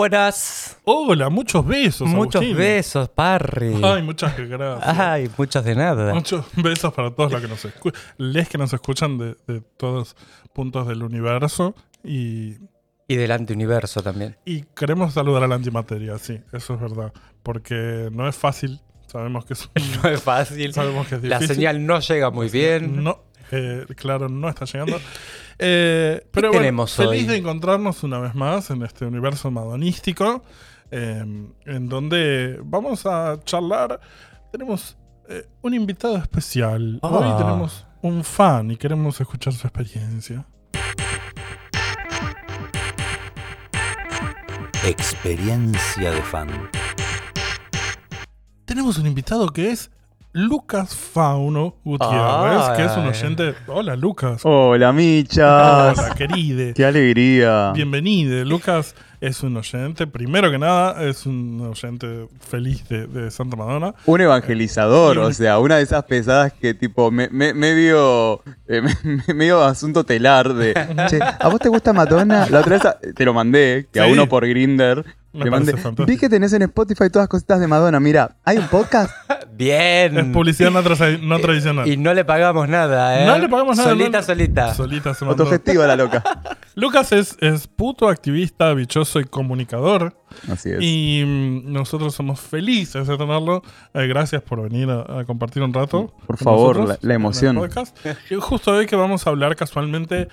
Buenas. Hola, muchos besos. Muchos Agustín. besos, Parry. Ay, muchas gracias. Ay, muchos de nada. Muchos besos para todos los que nos escuchan, les que nos escuchan de, de todos puntos del universo y, Y del antiuniverso también. y queremos saludar a la antimateria, sí, eso es verdad, porque no es fácil, sabemos que es, No es fácil. sabemos que es La difícil. señal no llega muy bien. No, eh, claro, no está llegando. Eh, pero ¿Qué bueno, tenemos feliz hoy? de encontrarnos una vez más en este universo madonístico, eh, en donde vamos a charlar. Tenemos eh, un invitado especial. Hoy Ah. tenemos un fan y queremos escuchar su experiencia. Experiencia de fan. Tenemos un invitado que es Lucas Fauno Gutiérrez, que es un oyente. Hola, Lucas. Hola, michas. Hola, queride. Qué alegría. Bienvenido. Lucas es un oyente, primero que nada, es un oyente feliz de, de Santa Madonna. Un evangelizador, o sea, una de esas pesadas que tipo me, me- medio, eh, me- medio asunto telar de, che, ¿a vos te gusta Madonna? La otra vez te lo mandé, que a uno por Grinder. Me mandé, fantástico. vi que tenés en Spotify todas cositas de Madonna. Mira, hay un podcast. Bien. Es publicidad no, tra- no tradicional. Y no le pagamos nada, ¿eh? No le pagamos nada. Solita, no- solita. Solita se mandó. Autogestiva la loca. Lucas es, es puto activista, bichoso y comunicador. Así es. Y mm, nosotros somos felices de tenerlo. Eh, gracias por venir a, a compartir un rato. Por favor, nosotros la- la emoción. podcast. Y justo hoy que vamos a hablar casualmente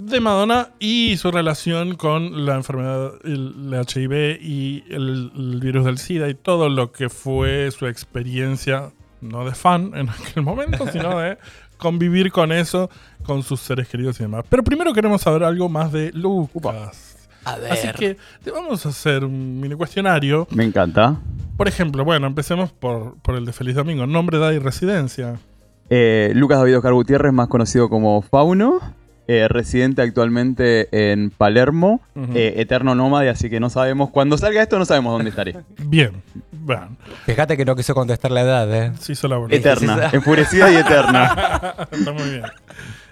de Madonna y su relación con la enfermedad, el, el HIV y el, el virus del SIDA y todo lo que fue su experiencia, no de fan en aquel momento, sino de convivir con eso, con sus seres queridos y demás. Pero primero queremos saber algo más de Lucas. A ver. Así que te vamos a hacer un mini cuestionario. Me encanta. Por ejemplo, bueno, empecemos por, por el de Feliz Domingo. Nombre, edad y residencia. Eh, Lucas David Oscar Gutiérrez, más conocido como Fauno, eh, residente actualmente en Palermo, Ujú. eh, eterno nómade, así que no sabemos, cuando salga esto no sabemos dónde estaré. Bien. Bueno, Fíjate que no quiso contestar la edad, ¿eh? se hizo la buena. Eterna, enfurecida y eterna. Está muy bien.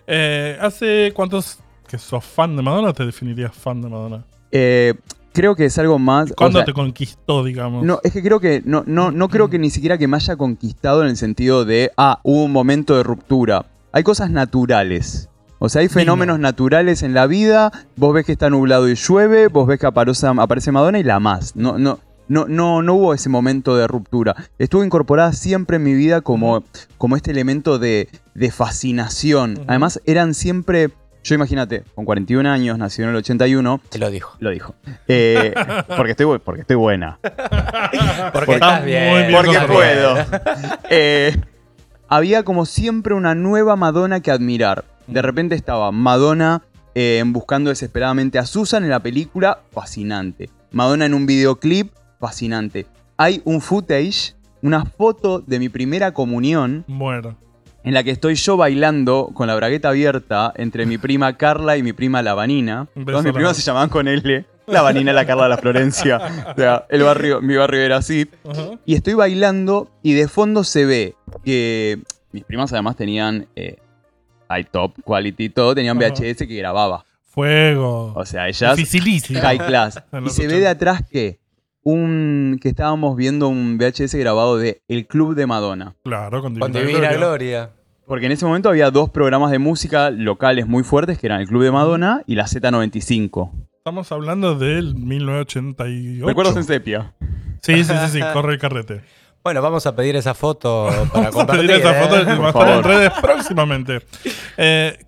Eh, ¿Hace cuántos que sos fan de Madonna o te definirías fan de Madonna? Eh, creo que es algo más... o ¿Cuándo sea, te conquistó, digamos? no, es que creo que no, no, no creo que ni siquiera que me haya conquistado en el sentido de, ah, hubo un momento de ruptura. Hay cosas naturales. O sea, hay fenómenos naturales en la vida. Vos ves que está nublado y llueve, vos ves que aparece, aparece Madonna y la más. No, no, no, no, no hubo ese momento de ruptura. Estuvo incorporada siempre en mi vida como, como este elemento de, de fascinación. Además, eran siempre. Yo imagínate, con 41 años, nació en el 81, Te lo dijo. lo dijo. Eh, porque, estoy, porque estoy buena. Porque Está estás bien. bien Porque puedo. bien. Eh, había como siempre una nueva Madonna que admirar. De repente estaba Madonna eh, buscando desesperadamente a Susan en la película, fascinante. Madonna en un videoclip, fascinante. Hay un footage, una foto de mi primera comunión Bueno. en la que estoy yo bailando con la bragueta abierta entre mi prima Carla y mi prima Lavanina. Todas mis primas se llamaban con L. Lavanina, la Carla, la Florencia. O sea, el barrio, mi barrio era así. Y estoy bailando y de fondo se ve que mis primas además tenían eh, high top quality y todo, tenían Ajá. VHS que grababa. Fuego. O sea, ellas Dificilísimo. high class. Y se ve 80. de atrás que un que estábamos viendo un VHS grabado de El Club de Madonna. Claro, con Con Divina divina Gloria. gloria. Porque en ese momento había dos programas de música locales muy fuertes que eran el Club de Madonna y la Z95. Estamos hablando del 1988. Recuerdos en sepia. Sí, sí, sí, sí, corre el carrete. Bueno, vamos a pedir esa foto para Vamos a compartir. pedir esa ¿eh? foto que va a estar en redes próximamente. Eh,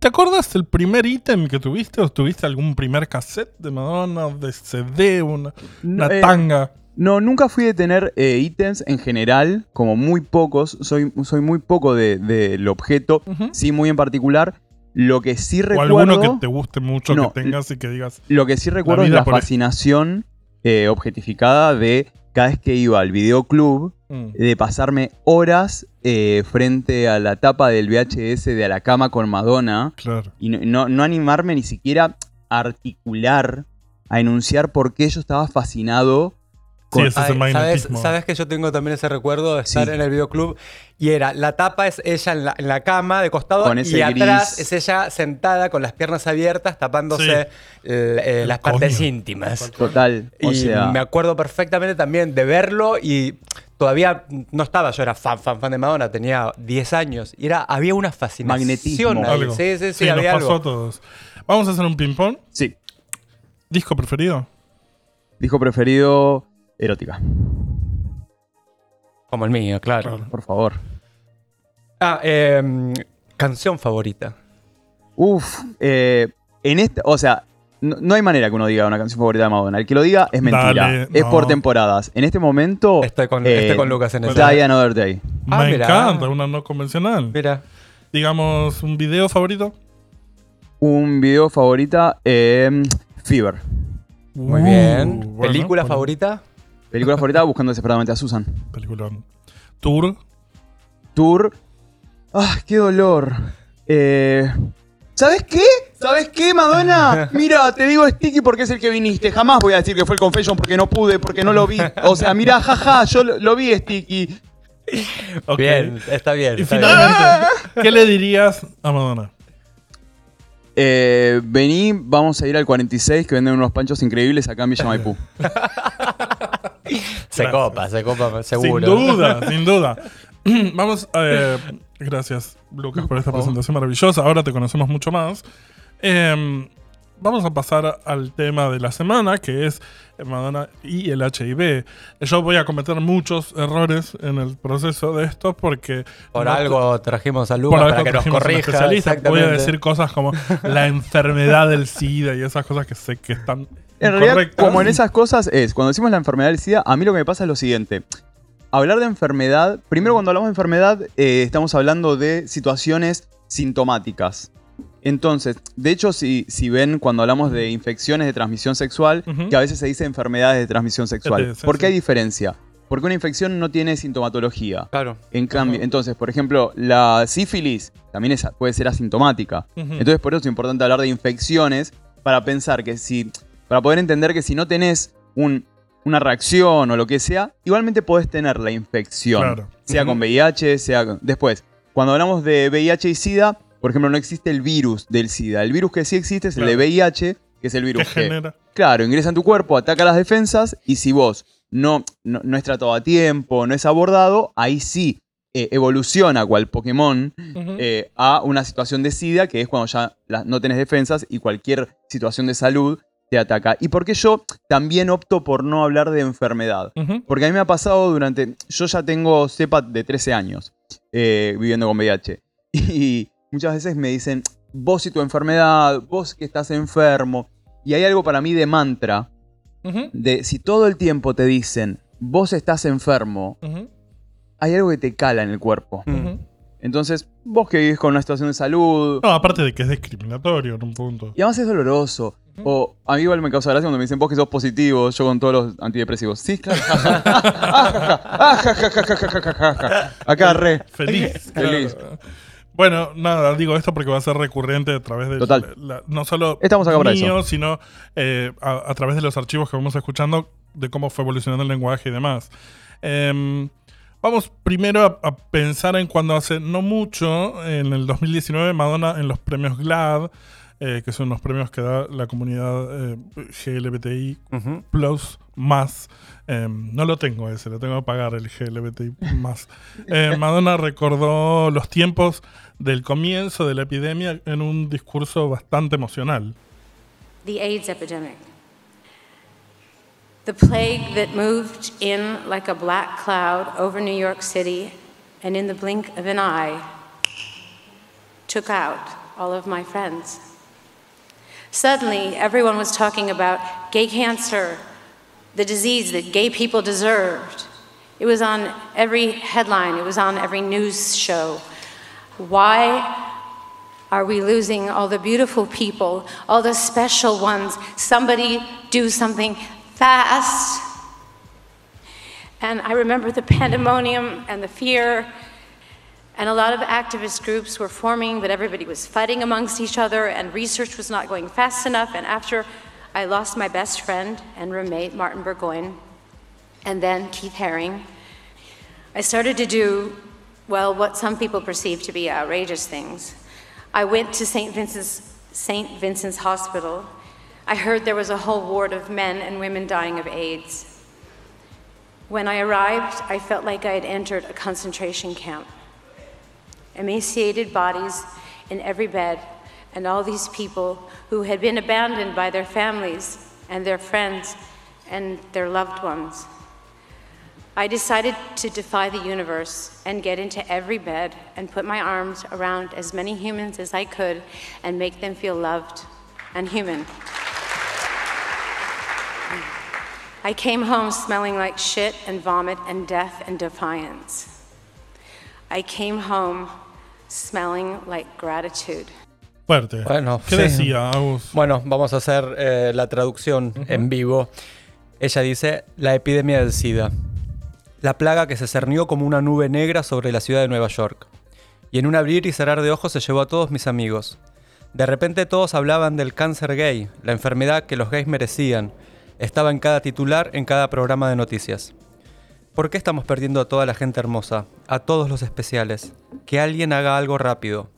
¿Te acuerdas el primer ítem que tuviste? ¿O tuviste algún primer cassette de Madonna, de CD, una, una Eh, tanga? No, nunca fui de tener eh, ítems en general, como muy pocos. Soy, soy muy poco de- del objeto, sí muy en particular. Lo que sí ¿O recuerdo, alguno que te guste mucho, No, que tengas y que digas, lo que sí recuerdo es vida la fascinación eh, objetificada de cada vez que iba al videoclub, Mm. de pasarme horas eh, frente a la tapa del VHS de A la cama con Madonna Claro. y no, no- animarme ni siquiera a articular, a enunciar por qué yo estaba fascinado con... ese es Ay, el ¿sabes, sabes que yo tengo también ese recuerdo de estar Sí. en el videoclub y era la tapa es ella en la, en la cama de costado Con ese y atrás gris. es ella sentada con las piernas abiertas tapándose el- eh, las coño. partes íntimas. Total, o y sea, me acuerdo perfectamente también de verlo y todavía no estaba, yo era fan, fan, fan de Madonna, tenía 10 años y era, había una fascinación Magnetismo. Algo. Sí, sí, sí, nos había pasó algo. a todos. Vamos a hacer un ping-pong. sí, ¿Disco preferido? disco preferido, erótica, Como el mío, claro. Por favor. Ah, em, canción favorita. Uf, eh, en esta, o sea, no, no hay manera que uno diga una canción favorita de Madonna. El que lo diga es mentira. Dale, es no. por temporadas. En este momento. Estoy con, eh, estoy con Lucas en eso. Die Another Day. Ah, Me mira. encanta, una no convencional. Mira. Digamos, un video favorito. Un video favorita, eh, Fever. Muy Uh, bien. bueno, ¿Película bueno. favorita? Película favorita, buscando desesperadamente a Susan. Peliculón. Tour. Tour. ¡Ah, qué dolor! Eh, ¿Sabes qué? ¿Sabes qué, Madonna? Mira, te digo Sticky porque es el que viniste. Jamás voy a decir que fue el Confession porque no pude, porque no lo vi. O sea, mira, jaja, yo lo, lo vi Sticky. Bien, está bien. Y está bien. finalmente, ¿qué le dirías a Madonna? Eh, vení, vamos a ir al 46 que venden unos panchos increíbles acá en Villa Maipú. Se copa, se copa, seguro. Sin duda, sin duda. Vamos, eh, gracias Lucas por esta presentación maravillosa. Ahora te conocemos mucho más. Em, vamos a pasar al tema de la semana, que es Madonna y el HIV. Yo voy a cometer muchos errores en el proceso de esto porque... Por no- algo trajimos a Lucas para que nos corrija. especialista. Voy a decir cosas como la enfermedad del SIDA y esas cosas que sé que están En realidad, como en esas cosas es, cuando decimos la enfermedad del SIDA, a mí lo que me pasa es lo siguiente. Hablar de enfermedad, primero cuando hablamos de enfermedad, eh, estamos hablando de situaciones sintomáticas. Entonces, de hecho, si, si ven cuando hablamos de infecciones de transmisión sexual, que a veces se dice enfermedades de transmisión sexual. ¿Por qué sí. hay diferencia? Porque una infección no tiene sintomatología. Claro. En cambio, entonces, por ejemplo, la sífilis también es- puede ser asintomática. Entonces, por eso es importante hablar de infecciones para pensar que si, para poder entender que si no tenés un- una reacción o lo que sea, igualmente podés tener la infección. Claro. Sea con VIH, sea con... Después, cuando hablamos de VIH y SIDA, por ejemplo, no existe el virus del SIDA. El virus que sí existe es el de. VIH, que es el ¿Qué virus que, genera? Claro, ingresa en tu cuerpo, ataca las defensas y si vos no, no, no es tratado a tiempo, no es abordado, ahí sí eh, evoluciona cual Pokémon eh, a una situación de SIDA, que es cuando ya la- no tenés defensas y cualquier situación de salud te ataca. ¿Y por qué yo también opto por no hablar de enfermedad? Porque a mí me ha pasado durante... Yo ya tengo cepa de 13 años eh, viviendo con VIH. Y muchas veces me dicen, vos y tu enfermedad, vos que estás enfermo. Y hay algo para mí de mantra, de si todo el tiempo te dicen, vos estás enfermo, hay algo que te cala en el cuerpo. Mm. Entonces, vos que vivís con una situación de salud, No, aparte de que es discriminatorio en un punto. y además es doloroso. O a mí igual me causa gracia cuando me dicen vos que sos positivo, yo con todos los antidepresivos. Sí, claro. Acá re. Feliz. Feliz. claro. Bueno, nada, digo esto porque va a ser recurrente a través de Total. la- no solo Estamos acá para mío, sino eh, a, a través de los archivos que vamos escuchando de cómo fue evolucionando el lenguaje y demás. Em, vamos primero a, a pensar en cuando hace no mucho, en el 2019, Madonna en los premios GLAD, eh, que son los premios que da la comunidad eh, GLBTI Ujú. Plus más. eh, no lo tengo ese, lo tengo que pagar el GLBTI más. Eh, Madonna recordó los tiempos del comienzo de la epidemia en un discurso bastante emocional. the AIDS epidemic. The plague that moved in like a black cloud over New York City and in the blink of an eye took out all of my friends. Suddenly, everyone was talking about gay cancer, the disease that gay people deserved. It was on every headline, it was on every news show. Why are we losing all the beautiful people, all the special ones? Somebody do something fast. And I remember the pandemonium and the fear. And a lot of activist groups were forming, but everybody was fighting amongst each other, and research was not going fast enough. And after I lost my best friend and roommate, Martin Burgoyne, and then Keith Haring, I started to do, well, what some people perceive to be outrageous things. I went to St. Vincent's, St. Vincent's Hospital. I heard there was a whole ward of men and women dying of AIDS. When I arrived, I felt like I had entered a concentration camp. Emaciated bodies in every bed, and all these people who had been abandoned by their families and their friends and their loved ones. I decided to defy the universe and get into every bed and put my arms around as many humans as I could and make them feel loved and human. I came home smelling like shit and vomit and death and defiance. I came home smelling like gratitude. Fuerte. Bueno, ¿Qué sí. decía, Agus? Bueno, vamos a hacer eh, la traducción en vivo. Ella dice, la epidemia del SIDA. La plaga que se cernió como una nube negra sobre la ciudad de Nueva York. Y en un abrir y cerrar de ojos se llevó a todos mis amigos. De repente todos hablaban del cáncer gay, la enfermedad que los gays merecían. Estaba en cada titular, en cada programa de noticias. ¿Por qué estamos perdiendo a toda la gente hermosa? A todos los especiales. Que alguien haga algo rápido.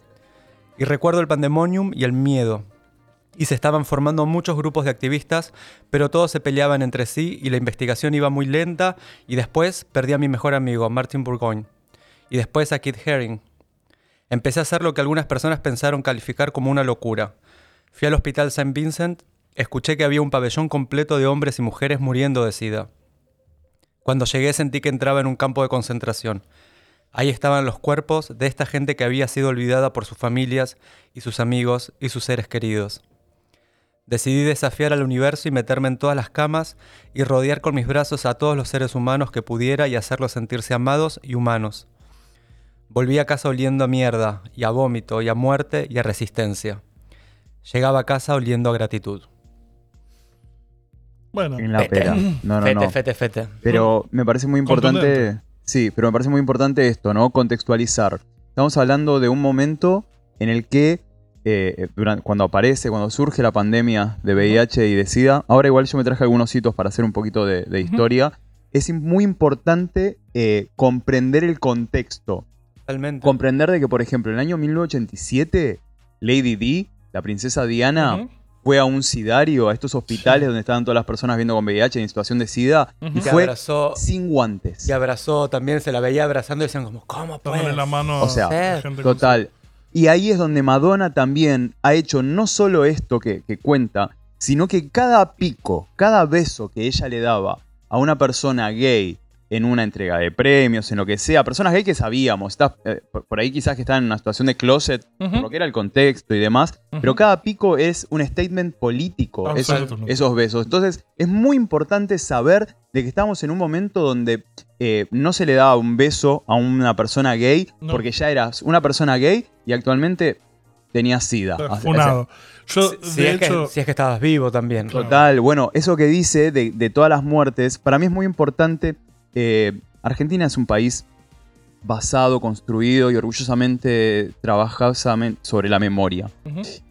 Y recuerdo el pandemonium y el miedo. Y se estaban formando muchos grupos de activistas, pero todos se peleaban entre sí y la investigación iba muy lenta y después perdí a mi mejor amigo, Martin Burgoyne. Y después a Kit Haring. Empecé a hacer lo que algunas personas pensaron calificar como una locura. Fui al hospital St. Vincent, escuché que había un pabellón completo de hombres y mujeres muriendo de sida. Cuando llegué sentí que entraba en un campo de concentración. Ahí estaban los cuerpos de esta gente que había sido olvidada por sus familias y sus amigos y sus seres queridos. Decidí desafiar al universo y meterme en todas las camas y rodear con mis brazos a todos los seres humanos que pudiera y hacerlos sentirse amados y humanos. Volví a casa oliendo a mierda, y a vómito, y a muerte, y a resistencia. Llegaba a casa oliendo a gratitud. Bueno, En la pera. No, no, fete, no. fete, fete. Pero me parece muy importante. Sí, pero me parece muy importante esto, ¿no? Contextualizar. Estamos hablando de un momento en el que, eh, cuando aparece, cuando surge la pandemia de VIH y de SIDA, ahora igual yo me traje algunos hitos para hacer un poquito de, de historia. Es muy importante eh, comprender el contexto. Totalmente. Comprender de que, por ejemplo, en el año 1987, Lady Di, la princesa Diana. Fue a un sidario, a estos hospitales donde estaban todas las personas viendo con VIH en situación de SIDA, y Y fue abrazó, sin guantes. y abrazó también, se la veía abrazando y decían como, ¿cómo puedes? la mano O sea, Total. Y ahí es donde Madonna también ha hecho no solo esto que, que cuenta, sino que cada pico, cada beso que ella le daba a una persona gay en una entrega de premios, en lo que sea, personas gay que sabíamos, está, eh, por, por ahí quizás que están en una situación de closet, por lo que era el contexto y demás, pero cada pico es un statement político, esos, besos. Entonces es muy importante saber de que estamos en un momento donde eh, no se le daba un beso a una persona gay No. porque ya eras una persona gay y actualmente tenías sida. Funado. Yo, Si, es hecho, que, si es que estabas vivo también. Claro. Total, bueno, eso que dice de, de todas las muertes, para mí es muy importante. Eh, Argentina es un país basado, construido y orgullosamente trabajosamente sobre la memoria.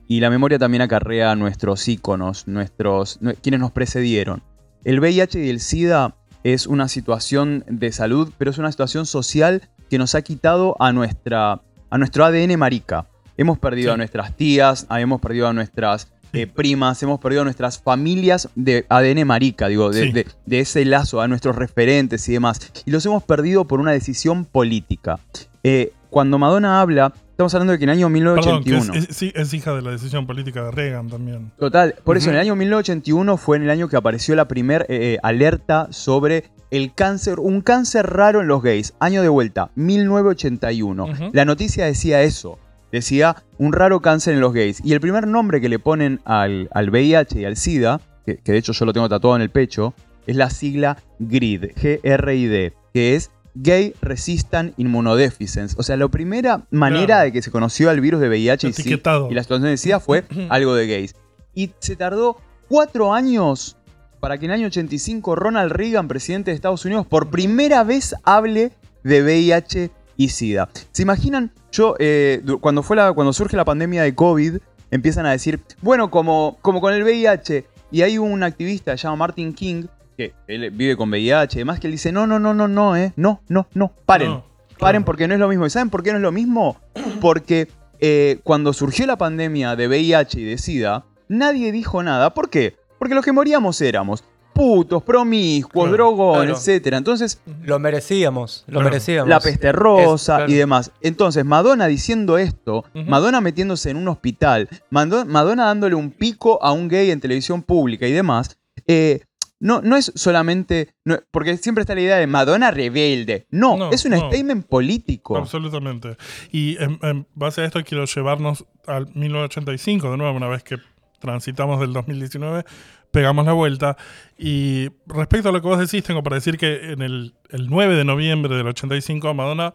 Y la memoria también acarrea nuestros íconos, nuestros, nue- quienes nos precedieron. El VIH y el SIDA es una situación de salud, pero es una situación social que nos ha quitado a, nuestra, a nuestro ADN marica. Hemos perdido Sí. a nuestras tías, hemos perdido a nuestras eh, primas, hemos perdido a nuestras familias de ADN marica, digo, de, Sí. de- de ese lazo, a nuestros referentes y demás. Y los hemos perdido por una decisión política. Eh, cuando Madonna habla, estamos hablando de que en el año perdón, que 1981... es, es- sí, es hija de la decisión política de Reagan también. Total, por eso en el año 1981 fue en el año que apareció la primera alerta sobre el cáncer, un cáncer raro en los gays. Año de vuelta, 1981. Ujú. La noticia decía eso, decía un raro cáncer en los gays. Y el primer nombre que le ponen al, al VIH y al SIDA, que, que de hecho yo lo tengo tatuado en el pecho, es la sigla GRID, G-R-I-D, que es Gay Resistant Immunodeficiency. O sea, la primera manera Claro. de que se conoció al virus de VIH y, SIDA- y la situación de SIDA fue algo de gays. Y se tardó cuatro años para que en el año 85 Ronald Reagan, presidente de Estados Unidos, por primera vez hable de VIH y SIDA. ¿Se imaginan? Yo, eh, cuando, fue la, cuando surge la pandemia de COVID, empiezan a decir, bueno, como, como con el VIH, y hay un activista llamado Martin King, que él vive con VIH y demás, que él dice, no, no, no, no, no, eh, no, no, no, paren. No, Paren porque no es lo mismo. ¿Y saben por qué no es lo mismo? Porque eh, cuando surgió la pandemia de VIH y de SIDA, nadie dijo nada. ¿Por qué? Porque los que moríamos éramos putos, promiscuos, Claro, drogones, claro. etcétera. Entonces, Lo merecíamos, lo Claro. merecíamos. la peste rosa Es- claro. y demás. Entonces, Madonna diciendo esto. Madonna metiéndose en un hospital, Mado- Madonna dándole un pico a un gay en televisión pública y demás, eh, no, no es solamente. no- porque siempre está la idea de Madonna rebelde. No, No, es un no. statement político. Absolutamente. Y en, en base a esto quiero llevarnos al 1985, de nuevo, una vez que transitamos del 2019, pegamos la vuelta. Y respecto a lo que vos decís, tengo para decir que en el, el 9 de noviembre del 85, Madonna,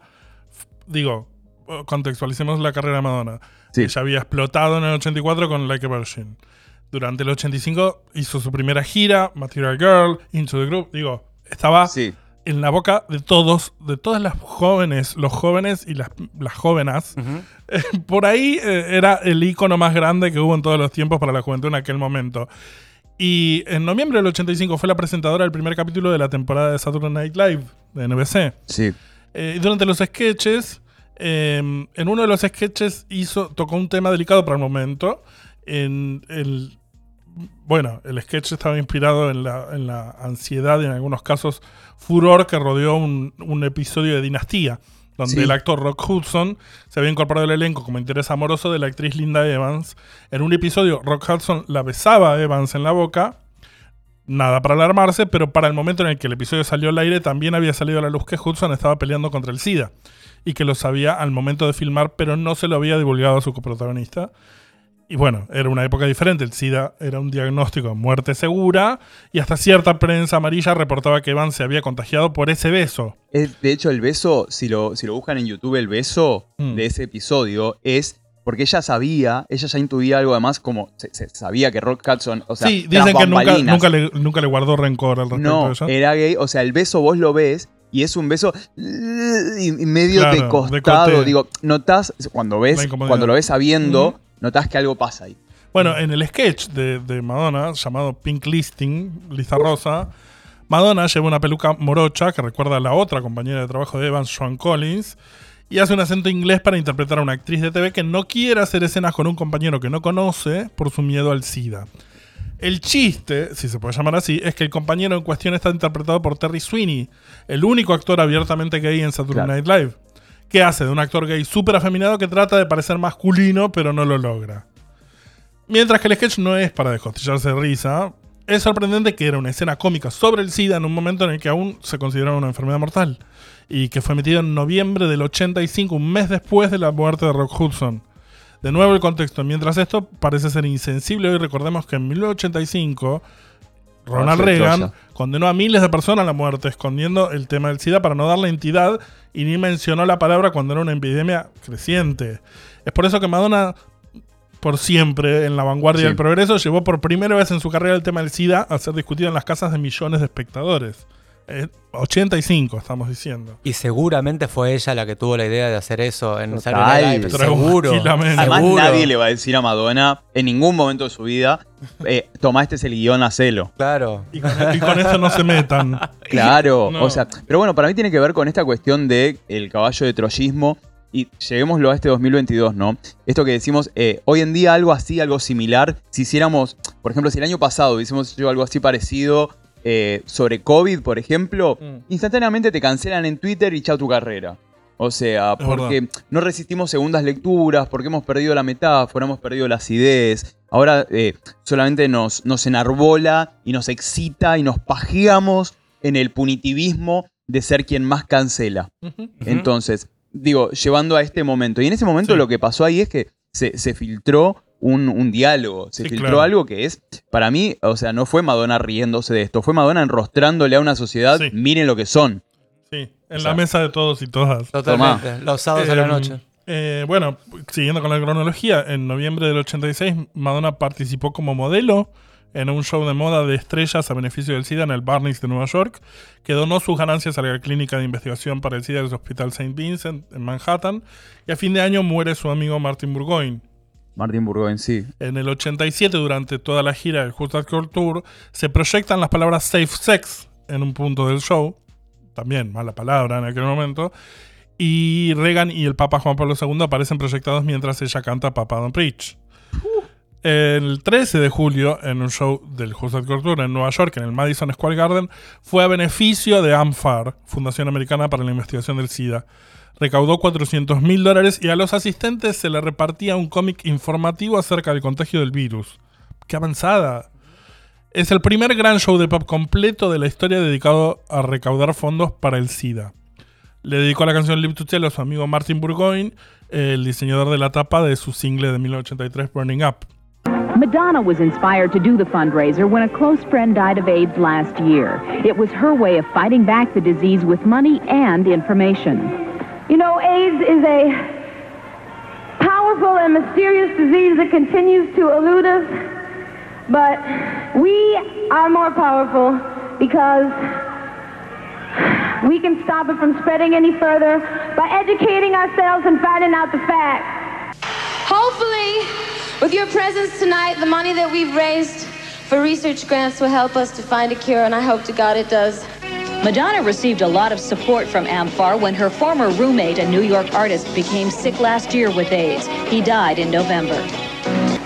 digo, eh, contextualicemos la carrera de Madonna. Sí. Ella había explotado en el 84 con Like a Virgin. Durante el 85 hizo su primera gira, Material Girl, Into the Group. Digo, estaba Sí. en la boca de todos, de todas las jóvenes, los jóvenes y las, las jóvenes. Ujú. Por ahí eh, era el icono más grande que hubo en todos los tiempos para la juventud en aquel momento. Y en noviembre del 85 fue la presentadora del primer capítulo de la temporada de Saturday Night Live de NBC. Sí. Eh, y durante los sketches, eh, en uno de los sketches hizo, tocó un tema delicado para el momento. En el, bueno, el sketch estaba inspirado en la, en la ansiedad y en algunos casos furor que rodeó un, un episodio de Dinastía, donde Sí. el actor Rock Hudson se había incorporado al elenco como interés amoroso de la actriz Linda Evans. En un episodio, Rock Hudson la besaba a Evans en la boca. Nada para alarmarse, pero para el momento en el que el episodio salió al aire también había salido a la luz que Hudson estaba peleando contra el SIDA y que lo sabía al momento de filmar, pero no se lo había divulgado a su coprotagonista. Y bueno, era una época diferente. El SIDA era un diagnóstico de muerte segura y hasta cierta prensa amarilla reportaba que Evans se había contagiado por ese beso. Es- de hecho, el beso, si lo, si lo buscan en YouTube, el beso Mm. de ese episodio es porque ella sabía, ella ya intuía algo además, como se, se sabía que Rock Hudson, o sea, sí, dicen que nunca, nunca, le, nunca le guardó rencor al respecto no, de eso. era gay, o sea, el beso vos lo ves y es un beso y, medio Claro, de costado, digo, notás, cuando ves, cuando lo ves sabiendo. Notás que algo pasa ahí. Bueno, en el sketch de, de Madonna, llamado Pink Listing, lista rosa, Madonna lleva una peluca morocha que recuerda a la otra compañera de trabajo de Evans, Joan Collins, y hace un acento inglés para interpretar a una actriz de TV que no quiere hacer escenas con un compañero que no conoce por su miedo al SIDA. El chiste, si se puede llamar así, es que el compañero en cuestión está interpretado por Terry Sweeney, el único actor abiertamente gay en Saturday Claro. Night Live, que hace de un actor gay súper afeminado que trata de parecer masculino, pero no lo logra. Mientras que el sketch no es para descostillarse de risa, es sorprendente que era una escena cómica sobre el SIDA en un momento en el que aún se consideraba una enfermedad mortal y que fue emitido en noviembre del 85, un mes después de la muerte de Rock Hudson. De nuevo el contexto, mientras esto parece ser insensible, hoy recordemos que en 1985 Ronald Reagan condenó a miles de personas a la muerte escondiendo el tema del SIDA para no darle entidad y ni mencionó la palabra cuando era una epidemia creciente. Es por eso que Madonna, por siempre en la vanguardia Sí. del progreso, llevó por primera vez en su carrera el tema del SIDA a ser discutido en las casas de millones de espectadores. Eh, 85, estamos diciendo. Y seguramente fue ella la que tuvo la idea de hacer eso en. Saturday Night Live. Seguro. Además, seguro. nadie le va a decir a Madonna en ningún momento de su vida, eh, toma este es el guion, hacelo. Claro. Y con, y con eso no se metan. Claro, No. o sea, pero bueno, para mí tiene que ver con esta cuestión de el caballo de troyismo y llevémoslo a este 2022, ¿no? Esto que decimos, eh, hoy en día algo así, algo similar, si hiciéramos, por ejemplo, si el año pasado hicimos yo algo así parecido eh, sobre COVID, por ejemplo, Mm. instantáneamente te cancelan en Twitter y chao tu carrera. O sea, Es porque no resistimos segundas lecturas, porque hemos perdido la metáfora, hemos perdido la acidez. Ahora eh, solamente nos, nos enarbola y nos excita y nos pajeamos en el punitivismo de ser quien más cancela. Entonces, digo, llevando a este momento. Y en ese momento Sí. lo que pasó ahí es que se, se filtró un, un diálogo, se Sí, filtró claro. algo que es, para mí, o sea, no fue Madonna riéndose de esto, fue Madonna enrostrándole a una sociedad, Sí. miren lo que son. Sí, en O sea, la mesa de todos y todas. Totalmente. Los sábados a la Eh, noche. eh, bueno, siguiendo con la cronología, en noviembre del 86 Madonna participó como modelo en un show de moda de estrellas a beneficio del SIDA en el Barneys de Nueva York, que donó sus ganancias a la clínica de investigación para el SIDA del Hospital St. Vincent en Manhattan, y a fin de año muere su amigo Martin Burgoyne. Martin Burgoyne, sí. En el 87, durante toda la gira del Just Girl Tour, se proyectan las palabras safe sex en un punto del show. También, mala palabra en aquel momento. Y Reagan y el Papa Juan Pablo II aparecen proyectados mientras ella canta Papa Don't Preach. El 13 de julio, en un show del Just Girl Tour en Nueva York, en el Madison Square Garden, fue a beneficio de AMFAR, Fundación Americana para la Investigación del SIDA. Recaudó 400 mil dólares y a los asistentes se le repartía un cómic informativo acerca del contagio del virus. ¡Qué avanzada! Es el primer gran show de pop completo de la historia dedicado a recaudar fondos para el SIDA. Le dedicó la canción Live to Tell a su amigo Martin Burgoyne, el diseñador de la tapa de su single de 1983 Burning Up. Madonna was inspired to do the fundraiser when a close friend died of AIDS last year. It was her way of fighting back the disease with money and information. You know, AIDS is a powerful and mysterious disease that continues to elude us, but we are more powerful because we can stop it from spreading any further by educating ourselves and finding out the facts. Hopefully, with your presence tonight, the money that we've raised for research grants will help us to find a cure, and I hope to God it does. Madonna received a lot of support from AMFAR when her former roommate, a New York artist, became sick last year with AIDS. He died in November.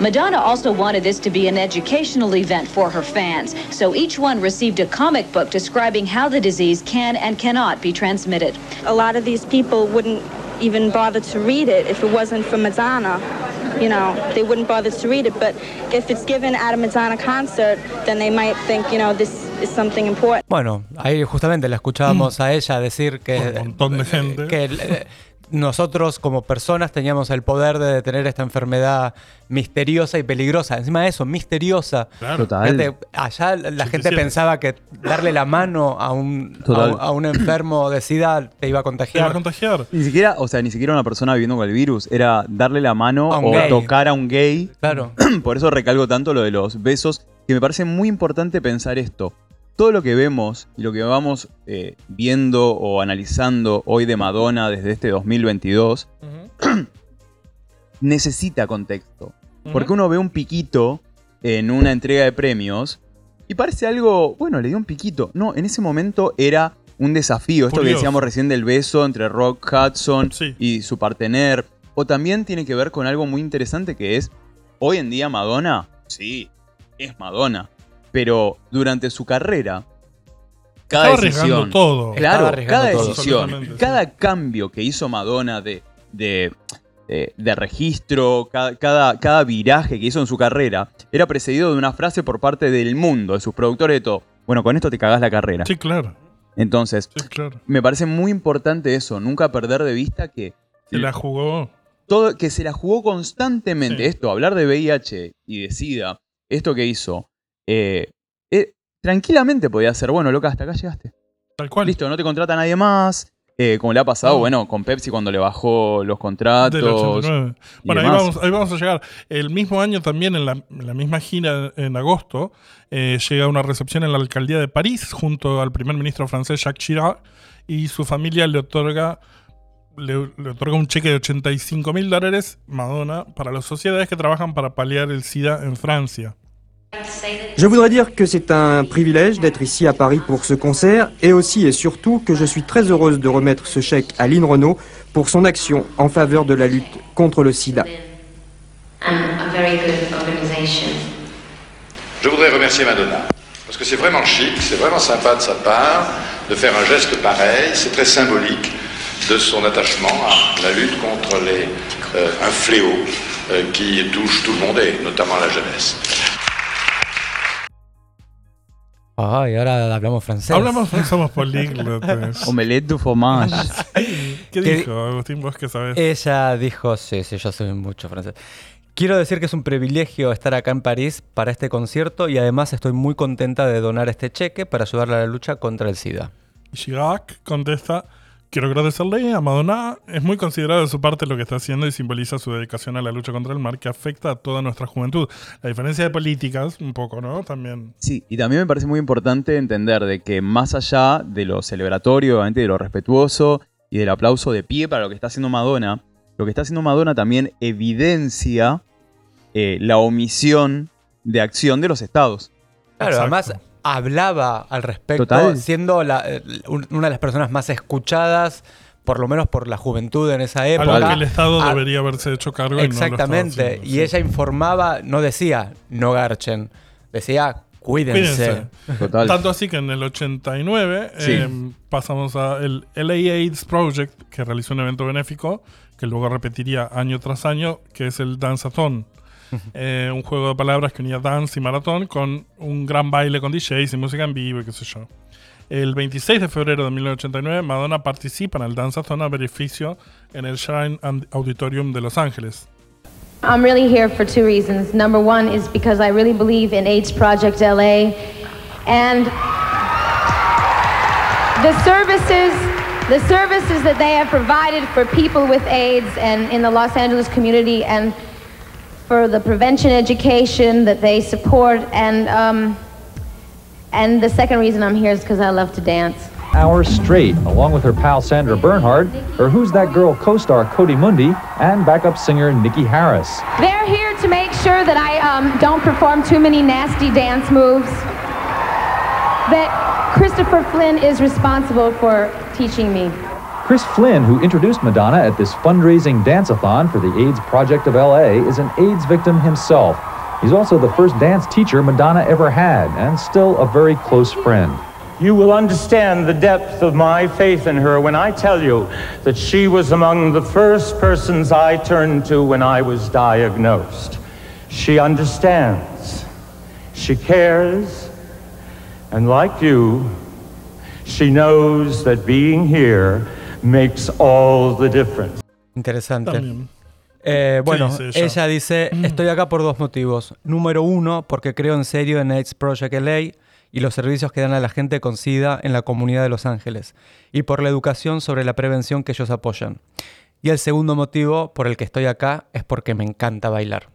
Madonna also wanted this to be an educational event for her fans, so each one received a comic book describing how the disease can and cannot be transmitted. A lot of these people wouldn't even bother to read it if it wasn't for Madonna. You know, they wouldn't bother to read it, but if it's given at a Madonna concert, then they might think, you know, this. Bueno, ahí justamente la escuchábamos a ella decir que, Un montón de gente. que eh, nosotros como personas teníamos el poder de detener esta enfermedad misteriosa y peligrosa. Encima de eso, misteriosa. Claro. Total. Fíjate, allá la gente 87. pensaba que darle la mano a un, a, Total. un- a un enfermo de SIDA te iba a Te va contagiar. a contagiar. Ni siquiera, o sea, ni siquiera una persona viviendo con el virus. Era darle la mano o gay. tocar a un gay. Claro. Por eso recalco tanto lo de los besos, que me parece muy importante pensar esto. Todo lo que vemos y lo que vamos eh, viendo o analizando hoy de Madonna desde este 2022 necesita contexto. Porque uno ve un piquito en una entrega de premios y parece algo, bueno, le dio un piquito. No, en ese momento era un desafío. Esto que decíamos recién del beso entre Rock Hudson Sí. y su partener. O también tiene que ver con algo muy interesante que es, hoy en día Madonna, sí, es Madonna. Pero durante su carrera, cada Estaba arriesgando decisión... todo. Claro, cada todo. decisión, sí. cada cambio que hizo Madonna de, de, de registro, cada, cada, cada viraje que hizo en su carrera, era precedido de una frase por parte del mundo, de sus productores, de todo. Bueno, con esto te cagás la carrera. Sí, claro. Entonces, Sí, claro. me parece muy importante eso, nunca perder de vista que, Se la jugó. todo, que se la jugó constantemente. Sí. Esto, hablar de VIH y de SIDA, esto que hizo, eh, eh, tranquilamente podía ser, bueno, loca, hasta acá llegaste. Tal cual. Listo, no te contrata nadie más. eh, como le ha pasado, No. bueno, con Pepsi cuando le bajó los contratos. Del 89. y Bueno, ahí vamos, ahí vamos a llegar. El mismo año también, en la, en la misma gira en agosto, eh, llega una recepción en la alcaldía de París junto al primer ministro francés Jacques Chirac y su familia le otorga, le, le otorga un cheque de 85 mil dólares, Madonna, para las sociedades que trabajan para paliar el SIDA en Francia. Je voudrais dire que c'est un privilège d'être ici à Paris pour ce concert et aussi et surtout que je suis très heureuse de remettre ce chèque à Lynn Renault pour son action en faveur de la lutte contre le sida. And a very good organization. Je voudrais remercier Madonna, parce que c'est vraiment chic, c'est vraiment sympa de sa part de faire un geste pareil, c'est très symbolique de son attachement à la lutte contre les, euh, un fléau euh, qui touche tout le monde et notamment la jeunesse. Ay, ahora hablamos francés. Hablamos, somos políglotas. Omelette du fromage. ¿Qué ¿Qué dijo Agustín? Vos que sabés. Ella dijo, sí, sí, yo soy mucho francés. Quiero decir que es un privilegio estar acá en París para este concierto y además estoy muy contenta de donar este cheque para ayudarle a la lucha contra el SIDA. Y Chirac contesta quiero agradecerle a Madonna. Es muy considerado de su parte lo que está haciendo y simboliza su dedicación a la lucha contra el mar que afecta a toda nuestra juventud. La diferencia de políticas, un poco, ¿no? También. Sí, y también me parece muy importante entender de que más allá de lo celebratorio, obviamente de lo respetuoso y del aplauso de pie para lo que está haciendo Madonna, lo que está haciendo Madonna también evidencia eh, la omisión de acción de los estados. Claro, Exacto. además hablaba al respecto, Total. siendo la- eh, un- una de las personas más escuchadas, por lo menos por la juventud en esa Algo época. que el Estado Ah, debería haberse hecho cargo y no lo estaba Exactamente. haciendo, y sí. ella informaba, no decía no garchen, decía cuídense. Cuídense. Total. Tanto así que en el 89 Sí. eh, pasamos al LA AIDS Project, que realizó un evento benéfico, que luego repetiría año tras año, que es el Danceathon. Eh, un juego de palabras que unía dance y maratón con un gran baile con DJs y música en vivo y qué sé yo. El 26 de febrero de 1989, Madonna participa en el Danceathon a beneficio en el Shrine Auditorium de Los Ángeles. I'm really here for two reasons. Number one is because I really believe in AIDS Project LA and the services the services that they have provided for people with AIDS and in the Los Angeles community and for the prevention education that they support and um, and the second reason I'm here is because I love to dance. hours straight, along with her pal Sandra Bernhard, her Who's That Girl co-star Cody Mundy, and backup singer Nikki Harris. They're here to make sure that I um, don't perform too many nasty dance moves. That Christopher Flynn is responsible for teaching me. Chris Flynn, who introduced Madonna at this fundraising dance-a-thon for the AIDS Project of LA, is an AIDS victim himself. He's also the first dance teacher Madonna ever had, and still a very close friend. You will understand the depth of my faith in her when I tell you that she was among the first persons I turned to when I was diagnosed. She understands, she cares, and like you, she knows that being here makes all the difference. Interesante. Eh, bueno, dice ella? ella? dice, estoy acá por dos motivos. Número uno, porque creo en serio en AIDS Project LA y los servicios que dan a la gente con SIDA en la comunidad de Los Ángeles, y por la educación sobre la prevención que ellos apoyan. Y el segundo motivo por el que estoy acá es porque me encanta bailar.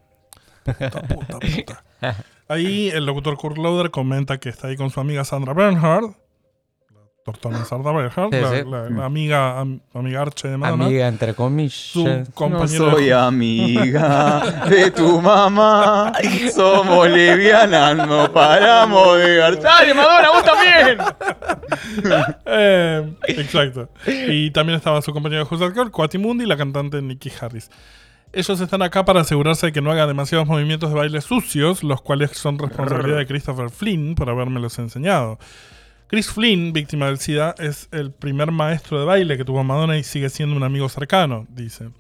Puta, puta, puta. Ahí el locutor Kurt Lauder comenta que está ahí con su amiga Sandra Bernhard. Sandra Bernhard, Sí, la, sí. la- la amiga, am- amiga Arche de Madonna. Amiga, entre comillas. Su No compañero soy amiga de tu mamá. Somos lesbianas, no paramos de ¡Dale, Madonna, vos también! Eh, exacto. Y también estaba su compañero de Who's That Girl, Kwati Mundi, y la cantante Nikki Harris. Ellos están acá para asegurarse de que no haga demasiados movimientos de baile sucios, los cuales son responsabilidad de Christopher Flynn por habérmelos enseñado. Chris Flynn, víctima del SIDA, es el primer maestro de baile que tuvo Madonna y sigue siendo un amigo cercano, dice.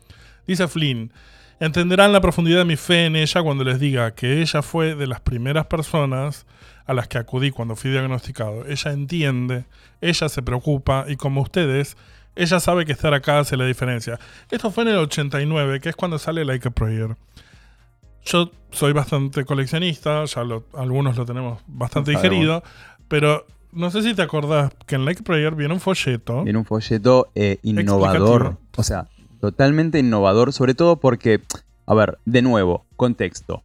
Dice Flynn, entenderán la profundidad de mi fe en ella cuando les diga que ella fue de las primeras personas a las que acudí cuando fui diagnosticado. Ella entiende, ella se preocupa y como ustedes, ella sabe que estar acá hace la diferencia. Esto fue en el 89, que es cuando sale Like a Prayer. Yo soy bastante coleccionista, ya lo- algunos lo tenemos bastante digerido, pero no sé si te acordás que en Like Prayer viene un folleto. Viene un folleto eh, innovador. O sea, totalmente innovador, sobre todo porque, a ver, de nuevo, contexto.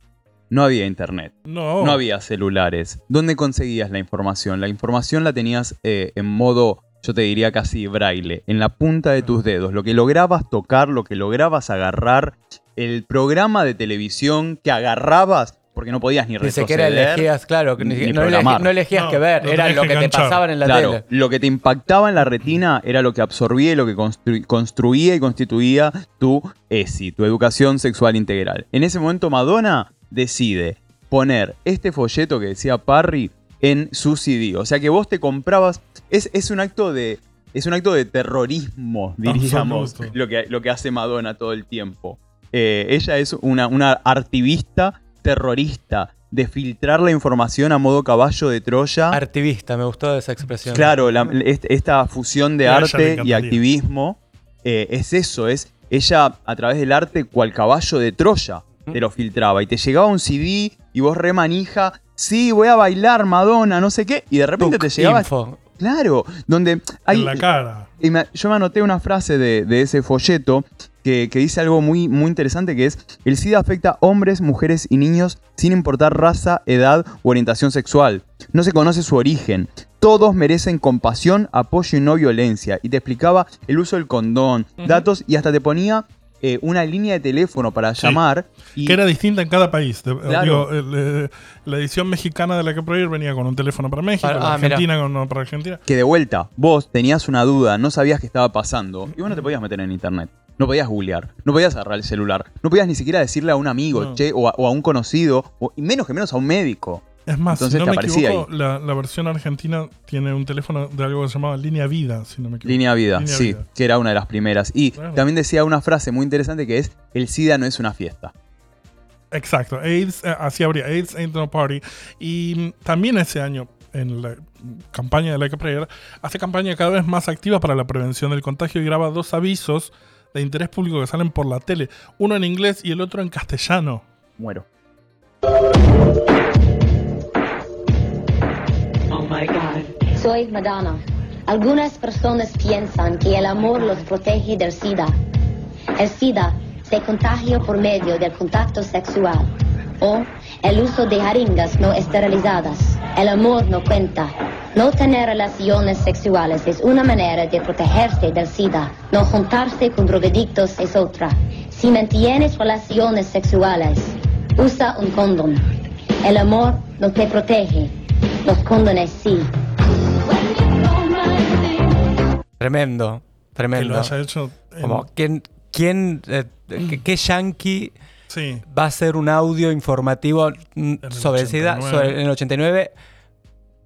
No había internet. No. No había celulares. ¿Dónde conseguías la información? La información la tenías eh, en modo, yo te diría casi braille, en la punta de tus dedos. Lo que lograbas tocar, lo que lograbas agarrar, el programa de televisión que agarrabas, porque no podías ni Ni siquiera retroceder. elegías, claro, que ni- ni no, programar. elegi- no elegías No, que ver, era lo que que te pasaban en la Claro, tele. lo que te impactaba en la retina era lo que absorbía y lo que constru- construía y constituía tu ESI, tu educación sexual integral. En ese momento Madonna decide poner este folleto que decía Parry en su CD. O sea que vos te comprabas. Es, es un acto de. Es un acto de terrorismo, diríamos, Absoluto. lo que, lo que hace Madonna todo el tiempo. Eh, ella es una, una activista terrorista de filtrar la información a modo caballo de Troya. Artivista, me gustó esa expresión. Claro, la- est- esta fusión de arte y activismo eh, es eso, es ella a través del arte cual caballo de Troya te lo filtraba y te llegaba un CD y vos re manija, sí, voy a bailar Madonna, no sé qué, y de repente te llegaba info. Claro, donde hay... En la cara. Y me- yo me anoté una frase de, de ese folleto que, que dice algo muy, muy interesante que es, el SIDA afecta a hombres, mujeres y niños sin importar raza, edad u orientación sexual. No se conoce su origen. Todos merecen compasión, apoyo y no violencia. Y te explicaba el uso del condón, datos y hasta te ponía eh, una línea de teléfono para llamar. Y, Que era distinta en cada país. De- Claro. digo, el, eh, la edición mexicana de la que prohibir venía con un teléfono para México, Ah, ah. Argentina con uno para Argentina. que de vuelta, vos tenías una duda, no sabías qué estaba pasando, y vos no te podías meter en internet. No podías googlear, no podías agarrar el celular, no podías ni siquiera decirle a un amigo, No. che, o a, o a un conocido, o, y menos que menos a un médico. Es más, Entonces si no me equivoco, la, la versión argentina tiene un teléfono de algo que se llamaba Línea Vida, si no me equivoco. Línea vida, Línea sí, Vida. que era una de las primeras. Y Claro. también decía una frase muy interesante que es, el SIDA no es una fiesta. Exacto, AIDS, eh, así habría, AIDS ain't no party. Y también ese año, en la campaña de Like a Prayer, hace campaña cada vez más activa para la prevención del contagio y graba dos avisos de interés público que salen por la tele, uno en inglés y el otro en castellano. Muero. Soy Madonna. Algunas personas piensan que el amor los protege del SIDA. El SIDA se contagia por medio del contacto sexual o el uso de jeringas no esterilizadas. El amor no cuenta. No tener relaciones sexuales es una manera de protegerse del SIDA. No juntarse con drogadictos es otra. Si mantienes relaciones sexuales, usa un condón. El amor no te protege. Los condones sí. Tremendo, tremendo. Que lo haya hecho en- Como, ¿quién, quién eh, qué, yankee Sí. va a hacer un audio informativo sobre el SIDA 89. sobre- en el 89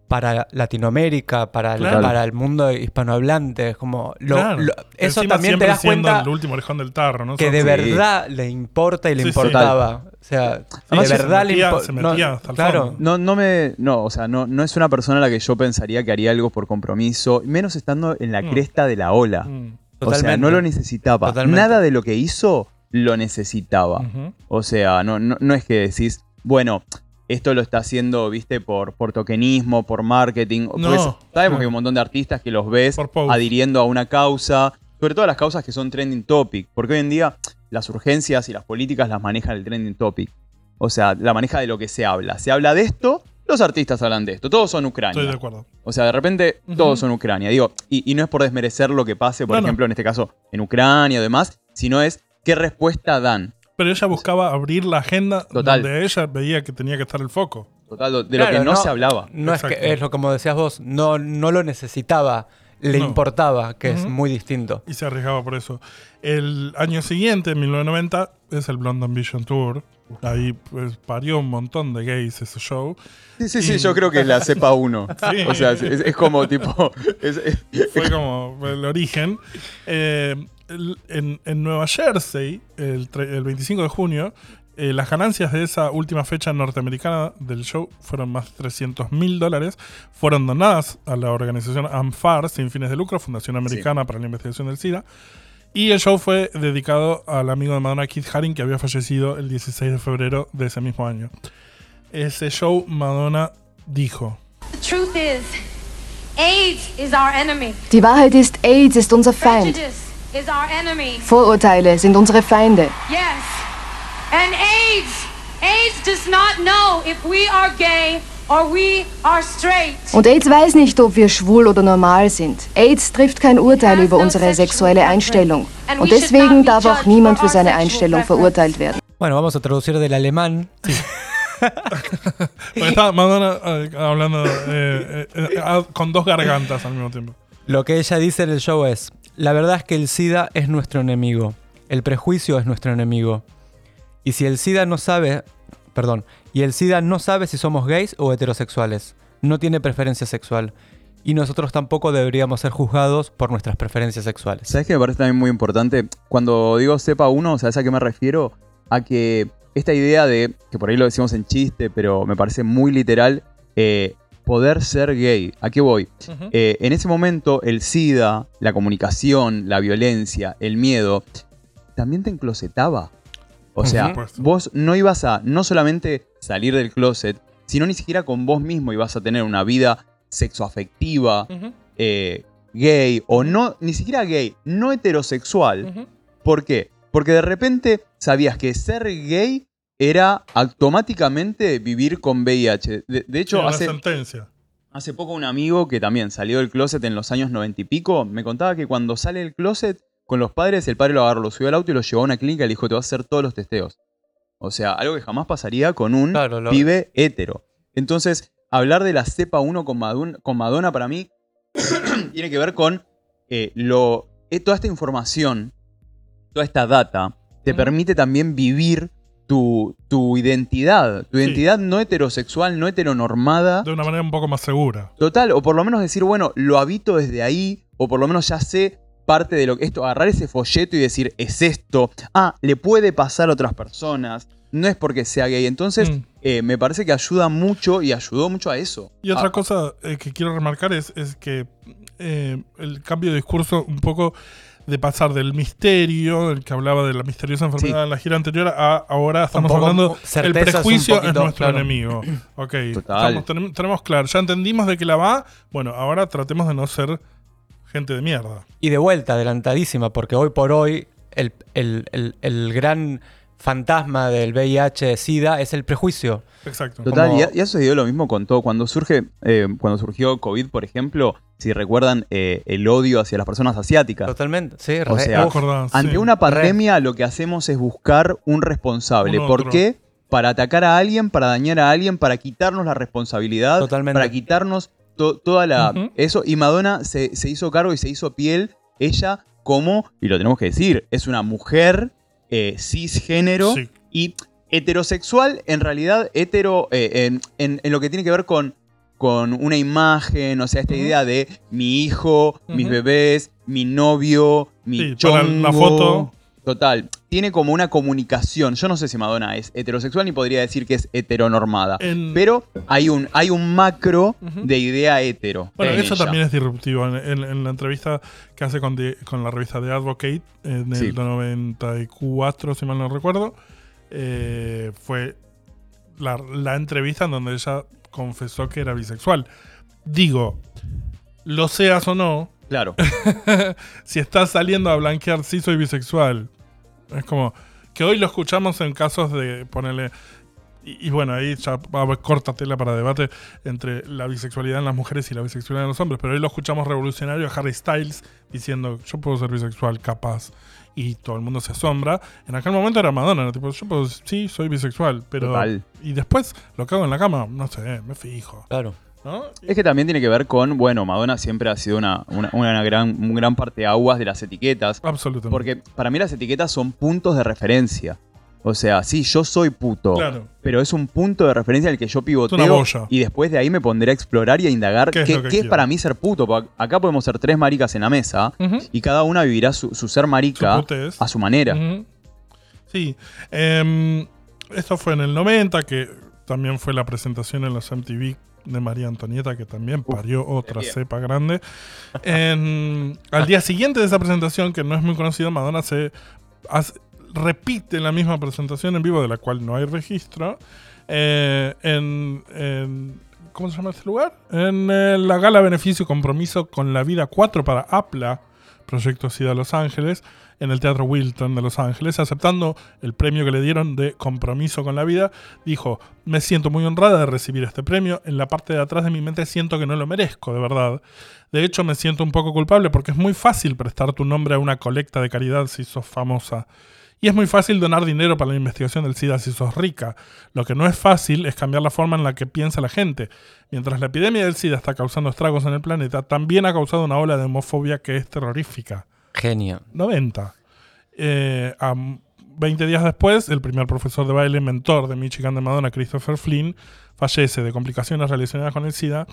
para Latinoamérica, para, el- para el mundo hispanohablante? Es como lo- Claro. lo- eso Encima también te siempre das siendo cuenta el último orejón del tarro, ¿no? que de Sí. verdad le importa y le Sí, sí. importaba. O sea, Además, de se verdad le metía- se metía hasta el claro. fondo. No, no me. No, o sea, no, no es una persona a la que yo pensaría que haría algo por compromiso, menos estando en la Mm. cresta de la ola. Mm. O sea, Totalmente. no lo necesitaba. Totalmente. Nada de lo que hizo lo necesitaba. Ujú. O sea, no, no, no es que decís, bueno, esto lo está haciendo, viste, por, por tokenismo, por marketing. No, Pues, sabemos que hay un montón de artistas que los ves adhiriendo a una causa, sobre todo las causas que son trending topic, porque hoy en día las urgencias y las políticas las maneja el trending topic. O sea, la maneja de lo que se habla. Se habla de esto, los artistas hablan de esto. Todos son Ucrania. Estoy de acuerdo. O sea, de repente todos son Ucrania. Digo, y, y no es por desmerecer lo que pase, por No, no. ejemplo, en este caso, en Ucrania o demás, sino es qué respuesta dan. Pero ella buscaba abrir la agenda Total. donde ella veía que tenía que estar el foco. Total, de Claro, lo que no, se hablaba. No es que es lo como decías vos, no, no lo necesitaba, le No. importaba, que es muy distinto. Y se arriesgaba por eso. El año siguiente, en 1990, es el Blonde Ambition Tour. Ahí pues, parió un montón de gays ese show. Sí, sí, sí, yo creo que es la cepa 1. Sí. O sea, es, es como tipo. es- es- Fue como el origen. Eh, el- en, en Nueva Jersey, el, el 25 de junio, eh, las ganancias de esa última fecha norteamericana del show fueron más de 300 mil dólares. Fueron donadas a la organización AMFAR, sin fines de lucro, Fundación Americana para la Investigación del SIDA. Y el show fue dedicado al amigo de Madonna, Keith Haring, que había fallecido el 16 de febrero de ese mismo año. Ese show, Madonna dijo. The truth is, AIDS is our enemy. Die Wahrheit ist, AIDS ist unser Feind. Prejudice is our enemy. Vorurteile sind unsere Feinde. Yes. And AIDS, AIDS does not know if we are gay or we are straight. Und AIDS weiß nicht, ob wir schwul oder normal sind. AIDS trifft kein Urteil über unsere sexuelle Einstellung. Und deswegen darf auch niemand für seine Einstellung verurteilt werden. Bueno, vamos a traducir del alemán. Porque estaba Madonna eh, hablando eh, eh, eh, con dos gargantas al mismo tiempo. Lo que ella dice en el show es, la verdad es que el SIDA es nuestro enemigo, el prejuicio es nuestro enemigo. Y si el SIDA no sabe, perdón, y el SIDA no sabe si somos gays o heterosexuales, no tiene preferencia sexual. Y nosotros tampoco deberíamos ser juzgados por nuestras preferencias sexuales. ¿Sabes qué me parece también muy importante? Cuando digo cepa 1, ¿sabes a qué me refiero? A que esta idea de, que por ahí lo decimos en chiste, pero me parece muy literal, eh, poder ser gay. ¿A qué voy? Eh, en ese momento, el SIDA, la comunicación, la violencia, el miedo, también te enclosetaba. O sea, supuesto. vos no ibas a no solamente salir del closet, sino ni siquiera con vos mismo ibas a tener una vida sexoafectiva, eh, gay o no, ni siquiera gay, no heterosexual. ¿Por qué? Porque de repente sabías que ser gay era automáticamente vivir con VIH. De, de hecho, hace, sentencia. hace poco un amigo que también salió del closet en los años 90 y pico, me contaba que cuando sale del closet con los padres, el padre lo agarró, lo subió al auto y lo llevó a una clínica y le dijo, te vas a hacer todos los testeos. O sea, algo que jamás pasaría con un lo- pibe hetero. Entonces, hablar de la cepa 1 con Madonna, con Madonna para mí tiene que ver con eh, lo, eh, toda esta información, toda esta data, te permite también vivir tu, tu identidad, tu identidad no heterosexual, no heteronormada. De una manera un poco más segura. Total, o por lo menos decir, bueno, lo habito desde ahí, o por lo menos ya sé parte de lo que esto, agarrar ese folleto y decir, es esto, ah, le puede pasar a otras personas, no es porque sea gay. Entonces, Mm. eh, me parece que ayuda mucho y ayudó mucho a eso. Y otra Ah, cosa eh, que quiero remarcar es, es que eh, el cambio de discurso un poco de pasar del misterio, el que hablaba de la misteriosa enfermedad en la gira anterior, a ahora estamos poco hablando el prejuicio es poquito, nuestro claro. enemigo. Ok, Total. estamos- tenem- tenemos claro, ya entendimos de que la va, bueno, ahora tratemos de no ser gente de mierda. Y de vuelta, adelantadísima, porque hoy por hoy el, el- el- el gran fantasma del VIH-Sida es el prejuicio. Exacto. Total, Como- y, eso dio lo mismo con todo. Cuando surge, eh, cuando surgió COVID, por ejemplo, si recuerdan eh, el odio hacia las personas asiáticas. Totalmente, sí, O re- sea, ante una pandemia lo que hacemos es buscar un responsable. Un ¿Por qué? Para atacar a alguien, para dañar a alguien, para quitarnos la responsabilidad, para quitarnos to- toda la eso. Y Madonna se, se hizo cargo y se hizo piel. Ella como, y lo tenemos que decir, es una mujer eh, cisgénero Sí. y heterosexual, en realidad hetero eh, en, en- en lo que tiene que ver con, con una imagen, o sea, esta idea de mi hijo, mis bebés, mi novio, mi Sí, chongo. para la foto. Total, tiene como una comunicación. Yo no sé si Madonna es heterosexual ni podría decir que es heteronormada. En- Pero hay un, hay un macro de idea hetero. Bueno, en eso ella. también es disruptivo. En, en- en la entrevista que hace con, con la revista The Advocate en el Sí. 94, si mal no recuerdo, eh, fue la, la entrevista en donde ella confesó que era bisexual. Digo, lo seas o no. Claro. si estás saliendo a blanquear sí soy bisexual. Es como que hoy lo escuchamos en casos de ponerle. Y, y bueno, ahí ya va a haber corta tela para debate entre la bisexualidad en las mujeres y la bisexualidad en los hombres. Pero hoy lo escuchamos revolucionario a Harry Styles diciendo: Yo puedo ser bisexual, capaz. Y todo el mundo se asombra. En aquel momento era Madonna, ¿no? tipo, yo puedo, sí, soy bisexual, pero. Total. Y después lo que hago en la cama, no sé, me fijo. Claro. ¿No? Es que también tiene que ver con, bueno, Madonna siempre ha sido una, una, una gran, un gran parte aguas de las etiquetas. Absolutamente. Porque para mí las etiquetas son puntos de referencia. O sea, sí, yo soy puto. Claro. Pero es un punto de referencia al que yo pivoteo. Y después de ahí me pondré a explorar y a indagar ¿Qué es que qué es para mí ser puto. Porque acá podemos ser tres maricas en la mesa y cada una vivirá su, su ser marica Su a su manera. Sí. Em, esto fue en el 90, que también fue la presentación en los MTV de María Antonieta, que también parió otra cepa grande. En- al día siguiente de esa presentación, que no es muy conocida, Madonna se hace- repite la misma presentación en vivo, de la cual no hay registro, eh, en, en- ¿Cómo se llama este lugar? En eh, la gala Beneficio y Compromiso con la Vida 4 para APLA, Proyecto SIDA Los Ángeles, en el Teatro Wilton de Los Ángeles, aceptando el premio que le dieron de Compromiso con la Vida, dijo, me siento muy honrada de recibir este premio, en la parte de atrás de mi mente siento que no lo merezco, de verdad. De hecho, me siento un poco culpable porque es muy fácil prestar tu nombre a una colecta de caridad si sos famosa. Y es muy fácil donar dinero para la investigación del SIDA si sos rica. Lo que no es fácil es cambiar la forma en la que piensa la gente. Mientras la epidemia del SIDA está causando estragos en el planeta, también ha causado una ola de homofobia que es terrorífica. Genio. 90. Eh, a 20 días después, el primer profesor de baile, mentor de Michigan de Madonna, Christopher Flynn, fallece de complicaciones relacionadas con el SIDA.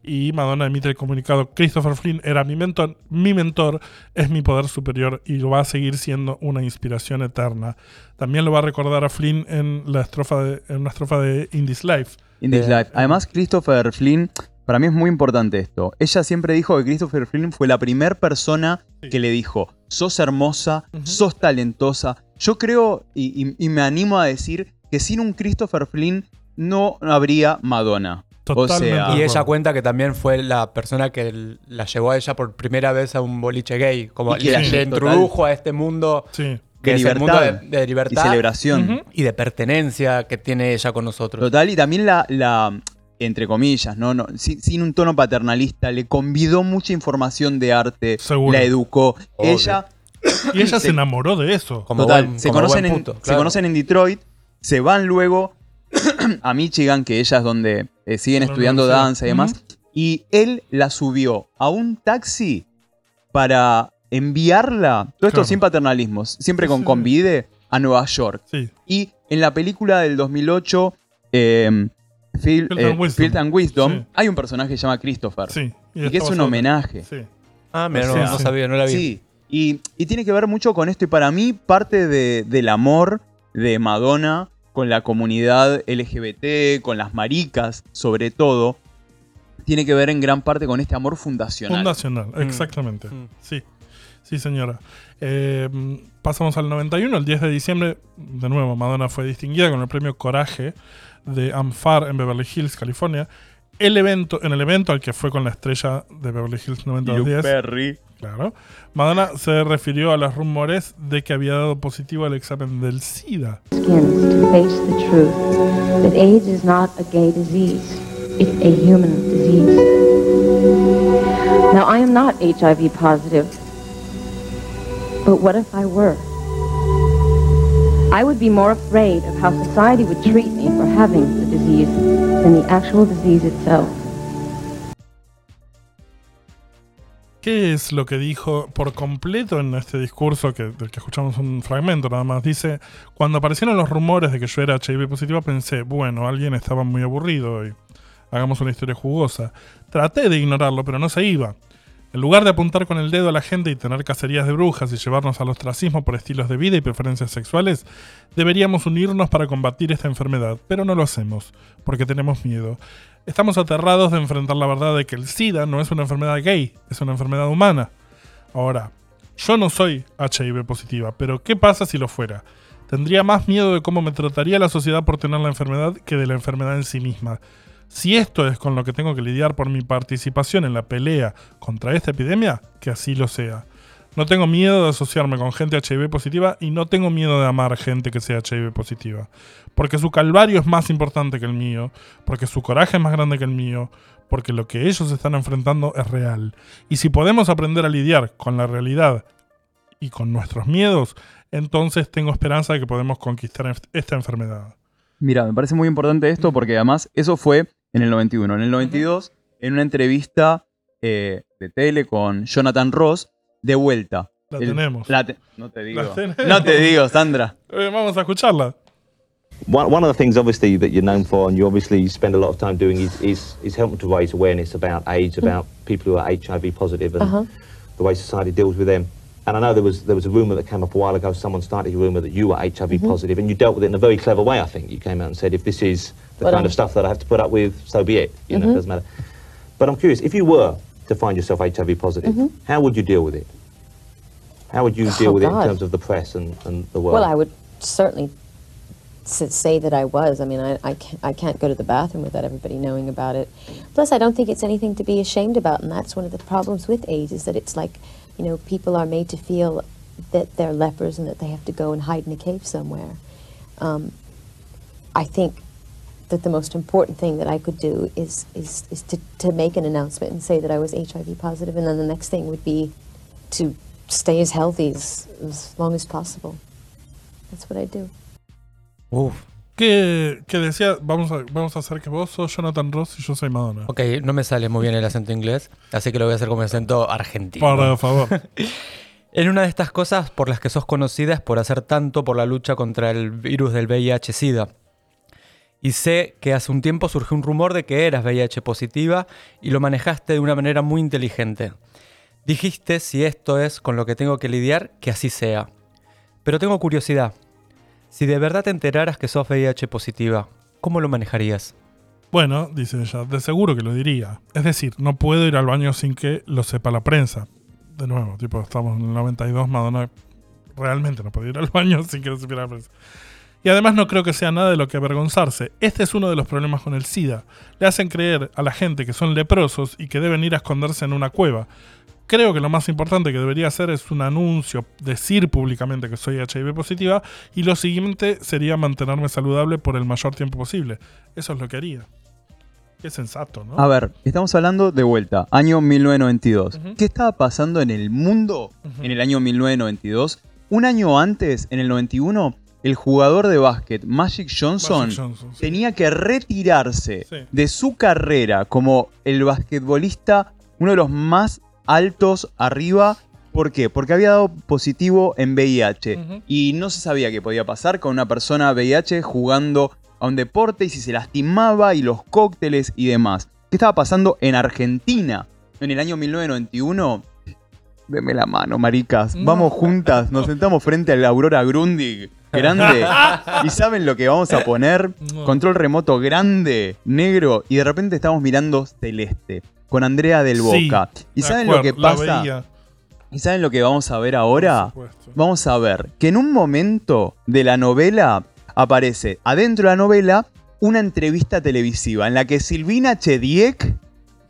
Y Madonna emite el comunicado: Christopher Flynn era mi mentor, mi mentor es mi poder superior y lo va a seguir siendo una inspiración eterna. También lo va a recordar a Flynn en, la estrofa de, en una estrofa de In This Life. In This Life. Además, Christopher Flynn, para mí es muy importante esto. Ella siempre dijo que Christopher Flynn fue la primera persona que le dijo, sos hermosa, sos talentosa. Yo creo y, y- y me animo a decir que sin un Christopher Flynn no habría Madonna. Totalmente sea, Y ella cuenta que también fue la persona que la llevó a ella por primera vez a un boliche gay. Como Y que le, sí, le total. introdujo a este mundo Sí. que De es el mundo libertad de, de libertad y celebración. Y de pertenencia que tiene ella con nosotros. Total, y también la, la entre comillas, ¿no? no sin, sin un tono paternalista, le convidó mucha información de arte, Seguro. la educó. Obvio. Ella, Y ella se Se- enamoró de eso. Como total, buen- se, como conocen buen en, puto, se claro. conocen en Detroit, se van luego a Michigan, que ella es donde eh, siguen estudiando danza y demás, y él la subió a un taxi para enviarla, todo esto Claro. sin paternalismos, siempre con sí. convide, a Nueva York. Sí. Y en la película del 2008, eh, Phil- Field eh, and Wisdom. Field and Wisdom, Sí. hay un personaje que se llama Christopher. Sí. Y que es un homenaje. Sí. Ah, mira, no, no sabía, no la vi. Sí, y, y tiene que ver mucho con esto. Y para mí, parte de- del amor de Madonna con la comunidad LGBT, con las maricas, sobre todo, tiene que ver en gran parte con este amor fundacional. Fundacional, exactamente. Mm. Sí, sí, señora. Eh, pasamos al 91, el 10 de diciembre. De nuevo, Madonna fue distinguida con el premio Coraje de AMFAR en Beverly Hills, California. El evento, en el evento al que fue con la estrella de Beverly Hills Luke 90210, Perry. claro, Madonna se refirió a los rumores de que había dado positivo al examen del SIDA. skins to face the truth that AIDS is not a gay disease, it's a human disease. Now, I am not HIV positive, but what if I were? I would be more afraid of how society would treat me for having the disease than the actual disease itself. ¿Qué es lo que dijo por completo en este discurso que, del que escuchamos un fragmento nada más? Dice, cuando aparecieron los rumores de que yo era HIV positivo pensé, bueno, alguien estaba muy aburrido hoy. Hagamos una historia jugosa. Traté de ignorarlo, pero no se iba. En lugar de apuntar con el dedo a la gente y tener cacerías de brujas y llevarnos al ostracismo por estilos de vida y preferencias sexuales, deberíamos unirnos para combatir esta enfermedad, pero no lo hacemos, porque tenemos miedo. Estamos aterrados de enfrentar la verdad de que el SIDA no es una enfermedad gay, es una enfermedad humana. Ahora, yo no soy HIV positiva, pero ¿qué pasa si lo fuera? Tendría más miedo de cómo me trataría la sociedad por tener la enfermedad que de la enfermedad en sí misma. Si esto es con lo que tengo que lidiar por mi participación en la pelea contra esta epidemia, que así lo sea. No tengo miedo de asociarme con gente HIV positiva y no tengo miedo de amar gente que sea HIV positiva. Porque su calvario es más importante que el mío, porque su coraje es más grande que el mío, porque lo que ellos están enfrentando es real. Y si podemos aprender a lidiar con la realidad y con nuestros miedos, entonces tengo esperanza de que podemos conquistar esta enfermedad. Mira, me parece muy importante esto porque además eso fue en el 91. En el 92, en una entrevista eh, de tele con Jonathan Ross, de vuelta. La El- tenemos. la te- no te digo. No te digo, Sandra. Eh, vamos a escucharla. One, one of the things, obviously, that you're known for, and you obviously spend a lot of time doing, is, is, is helping to raise awareness about AIDS, about people who are HIV positive, and Uh-huh. the way society deals with them. And I know there was there was a rumor that came up a while ago. Someone started a rumor that you were HIV Mhm. positive, and you dealt with it in a very clever way. I think you came out and said, if this is the Well kind done. of stuff that I have to put up with, so be it. You know, Mhm. it doesn't matter. But I'm curious, if you were to find yourself HIV positive, Mhm. how would you deal with it? How would you deal Oh, with it in terms of the press and, and the world? Well, I would certainly say that I was. I mean, I, I, can't, I can't go to the bathroom without everybody knowing about it. Plus, I don't think it's anything to be ashamed about, and that's one of the problems with AIDS is that it's like, you know, people are made to feel that they're lepers and that they have to go and hide in a cave somewhere. Um, I think that the most important thing that I could do is is, is to, to make an announcement and say that I was HIV positive, and then the next thing would be to stay as healthy as, as long as possible. That's what I do. Uf. Que, que decía, vamos a, vamos a hacer que vos sos Jonathan Ross y yo soy Madonna. Ok, no me sale muy bien el acento inglés, así que lo voy a hacer con mi acento argentino. Por favor. En una de estas cosas por las que sos conocida es por hacer tanto por la lucha contra el virus del VIH-Sida. Y sé que hace un tiempo surgió un rumor de que eras VIH positiva y lo manejaste de una manera muy inteligente. Dijiste, si esto es con lo que tengo que lidiar, que así sea. Pero tengo curiosidad. Si de verdad te enteraras que sos VIH positiva, ¿cómo lo manejarías? Bueno, dice ella, de seguro que lo diría. Es decir, no puedo ir al baño sin que lo sepa la prensa. De nuevo, tipo, estamos en el 92, Madonna realmente no podía ir al baño sin que lo supiera la prensa. Y además no creo que sea nada de lo que avergonzarse. Este es uno de los problemas con el SIDA. Le hacen creer a la gente que son leprosos y que deben ir a esconderse en una cueva. Creo que lo más importante que debería hacer es un anuncio, decir públicamente que soy HIV positiva y lo siguiente sería mantenerme saludable por el mayor tiempo posible. Eso es lo que haría. Qué sensato, ¿no? A ver, estamos hablando de vuelta, año 1992. ¿Qué estaba pasando en el mundo en el año 1992? Un año antes, en el 91, el jugador de básquet Magic Johnson, Magic Johnson, sí. tenía que retirarse Sí. de su carrera como el basquetbolista, uno de los más altos arriba. ¿Por qué? Porque había dado positivo en VIH y no se sabía qué podía pasar con una persona VIH jugando a un deporte y si se lastimaba y los cócteles y demás. ¿Qué estaba pasando en Argentina en el año 1991? Deme la mano, maricas. Vamos juntas, nos sentamos frente a la Aurora Grundig, grande. ¿Y saben lo que vamos a poner? Control remoto grande, negro, y de repente estamos mirando celeste, con Andrea del Sí, Boca. ¿Y saben lo que pasa? ¿Y saben lo que vamos a ver ahora? Vamos a ver que en un momento de la novela aparece adentro de la novela una entrevista televisiva en la que Silvina Chediek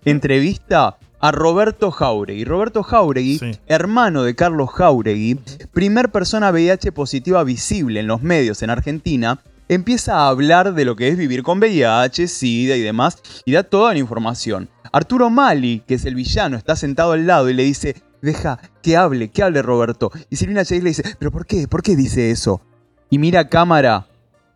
entrevista a Roberto Jauregui. Roberto Jauregui, hermano de Carlos Jauregui, primer persona VIH positiva visible en los medios en Argentina, empieza a hablar de lo que es vivir con VIH, SIDA y demás, y da toda la información. Arturo Mali, que es el villano, está sentado al lado y le dice, deja, que hable, que hable Roberto. Y Silvina Chediek le dice, pero ¿por qué? ¿Por qué dice eso? Y mira a cámara,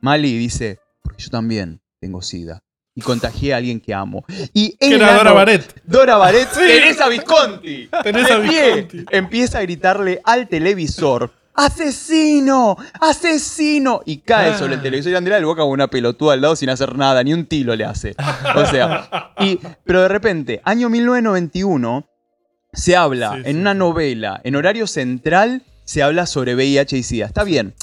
Mali dice, porque yo también tengo SIDA. Y contagié a alguien que amo. Y el era Dora Baret. Dora Baret, Sí. Teresa Visconti. Teresa De pie, Visconti. Empieza a gritarle al televisor. ¡Asesino! ¡Asesino! Y cae Ah. sobre el televisor y Andrea del Boca con una pelotuda al lado sin hacer nada, ni un tilo le hace. O sea, y, pero de repente, año 1991, se habla en una novela, en horario central, se habla sobre VIH y SIDA. Está bien.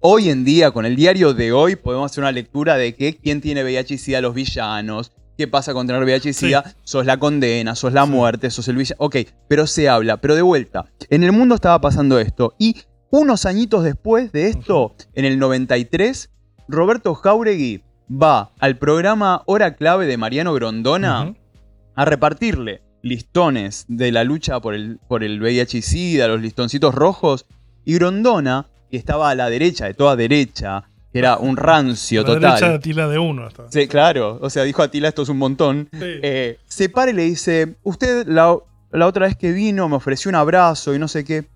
Hoy en día, con el diario de hoy, podemos hacer una lectura de que quién tiene VIH y SIDA, los villanos. ¿Qué pasa con tener VIH y SIDA? Sos la condena, sos la muerte, sos el villano. Ok, pero se habla. Pero de vuelta, en el mundo estaba pasando esto. Y unos añitos después de esto, en el 93, Roberto Jauregui va al programa Hora Clave de Mariano Grondona a repartirle listones de la lucha por el, por el VIH y SIDA, los listoncitos rojos, y Grondona, que estaba a la derecha, de toda derecha, que era un rancio La total. derecha de Atila de uno. hasta. Sí, claro. O sea, dijo Atila, esto es un montón. Eh, se para y le dice, usted la, la otra vez que vino me ofreció un abrazo y no sé qué.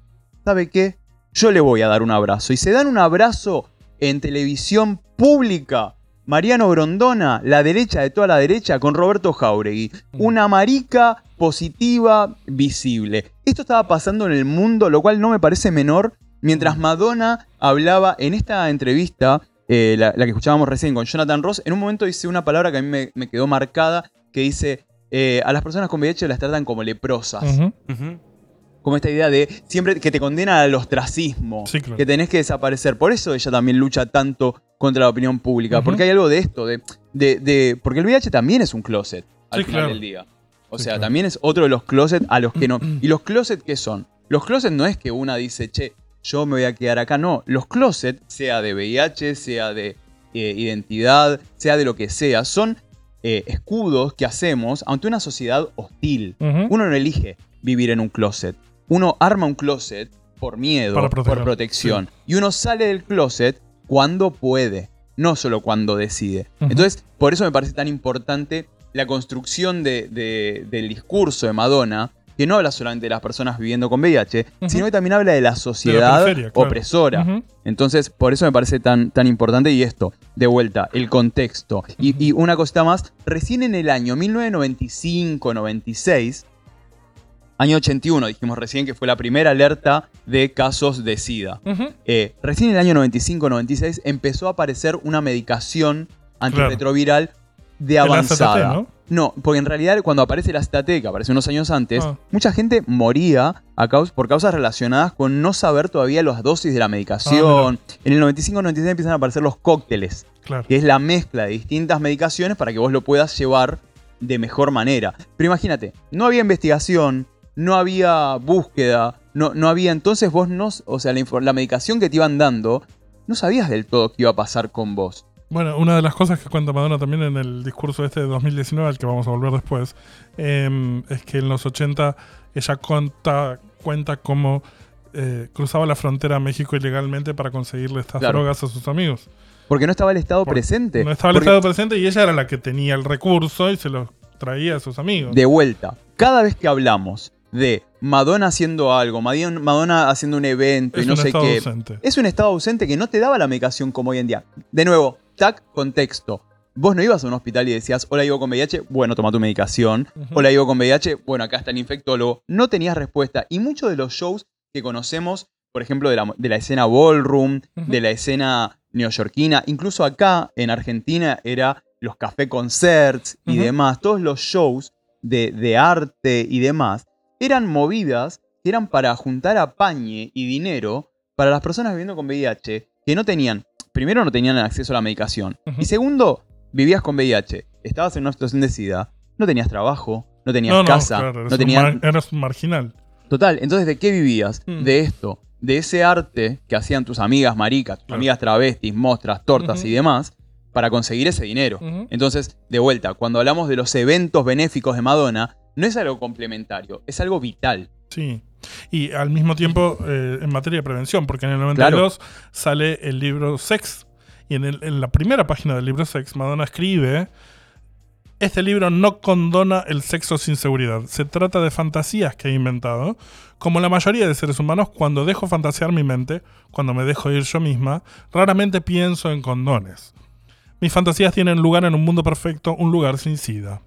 ¿Sabe qué? Yo le voy a dar un abrazo. Y se dan un abrazo en televisión pública. Mariano Grondona, la derecha de toda la derecha, con Roberto Jauregui. Una marica positiva visible. Esto estaba pasando en el mundo, lo cual no me parece menor. Mientras Madonna hablaba en esta entrevista, eh, la, la que escuchábamos recién con Jonathan Ross, en un momento dice una palabra que a mí me, me quedó marcada, que dice, eh, a las personas con VIH las tratan como leprosas. Como esta idea de siempre que te condena al ostracismo, claro. que tenés que desaparecer. Por eso ella también lucha tanto contra la opinión pública, porque hay algo de esto, de, de- de- porque el VIH también es un closet al Sí, final claro. del día. O sea, también es otro de los closets a los que no. ¿Y los closets qué son? Los closets no es que una dice, che, yo me voy a quedar acá. No, los closets, sea de VIH, sea de eh, identidad, sea de lo que sea, son eh, escudos que hacemos ante una sociedad hostil. Uno no elige vivir en un closet. Uno arma un closet por miedo, por protección. Y uno sale del closet cuando puede, no solo cuando decide. Entonces, por eso me parece tan importante la construcción de- de- del discurso de Madonna, que no habla solamente de las personas viviendo con VIH, sino que también habla de la sociedad claro. opresora. Entonces, por eso me parece tan, tan importante. Y esto, de vuelta, el contexto. Y, y una cosita más, recién en el año 1995-96, año 81, dijimos recién que fue la primera alerta de casos de SIDA. Eh, recién en el año 95-96 empezó a aparecer una medicación antirretroviral de avanzada. ¿No? Porque en realidad cuando aparece la AZT, que apareció unos años antes, Ah. mucha gente moría a por causas relacionadas con no saber todavía las dosis de la medicación. en el 95-96 empiezan a aparecer los cócteles, Claro. que es la mezcla de distintas medicaciones para que vos lo puedas llevar de mejor manera. Pero imagínate, no había investigación, no había búsqueda, no, no había entonces vos no, o sea, la medicación que te iban dando no sabías del todo qué iba a pasar con vos. Bueno, una de las cosas que cuenta Madonna también en el discurso este de 2019, al que vamos a volver después, eh, es que en los 80 ella cuenta, cuenta cómo eh, cruzaba la frontera a México ilegalmente para conseguirle estas Claro. drogas a sus amigos. Porque no estaba el Estado presente. No estaba el Porque- Estado presente y ella era la que tenía el recurso y se los traía a sus amigos. De vuelta, cada vez que hablamos de Madonna haciendo algo, Madonna haciendo un evento Es y no un sé estado qué, ausente. es un estado ausente que no te daba la medicación como hoy en día. De nuevo, tac, contexto. Vos no ibas a un hospital y decías, hola, iba con VIH, bueno, toma tu medicación. Hola, iba con VIH, bueno, acá está el infectólogo. No tenías respuesta. Y muchos de los shows que conocemos, por ejemplo, de la, de la escena ballroom, de la escena neoyorquina, incluso acá en Argentina era los café concerts y demás, todos los shows de, de arte y demás, eran movidas que eran para juntar apañe y dinero para las personas viviendo con VIH que no tenían, primero no tenían acceso a la medicación, y segundo, vivías con VIH, estabas en una situación de SIDA, no tenías trabajo, no tenías no, no, casa, claro, no un tenías... mar- un marginal. Total, entonces ¿de qué vivías? Mm. De esto, de ese arte que hacían tus amigas maricas, tus amigas travestis, mostras, tortas y demás, para conseguir ese dinero. Entonces, de vuelta, cuando hablamos de los eventos benéficos de Madonna, no es algo complementario, es algo vital. Sí. Y al mismo tiempo, eh, en materia de prevención, porque en el 92 sale el libro Sex. Y en, el- en la primera página del libro Sex, Madonna escribe: Este libro no condona el sexo sin seguridad. Se trata de fantasías que he inventado. Como la mayoría de seres humanos, cuando dejo fantasear mi mente, cuando me dejo ir yo misma, raramente pienso en condones. Mis fantasías tienen lugar en un mundo perfecto, un lugar sin sida.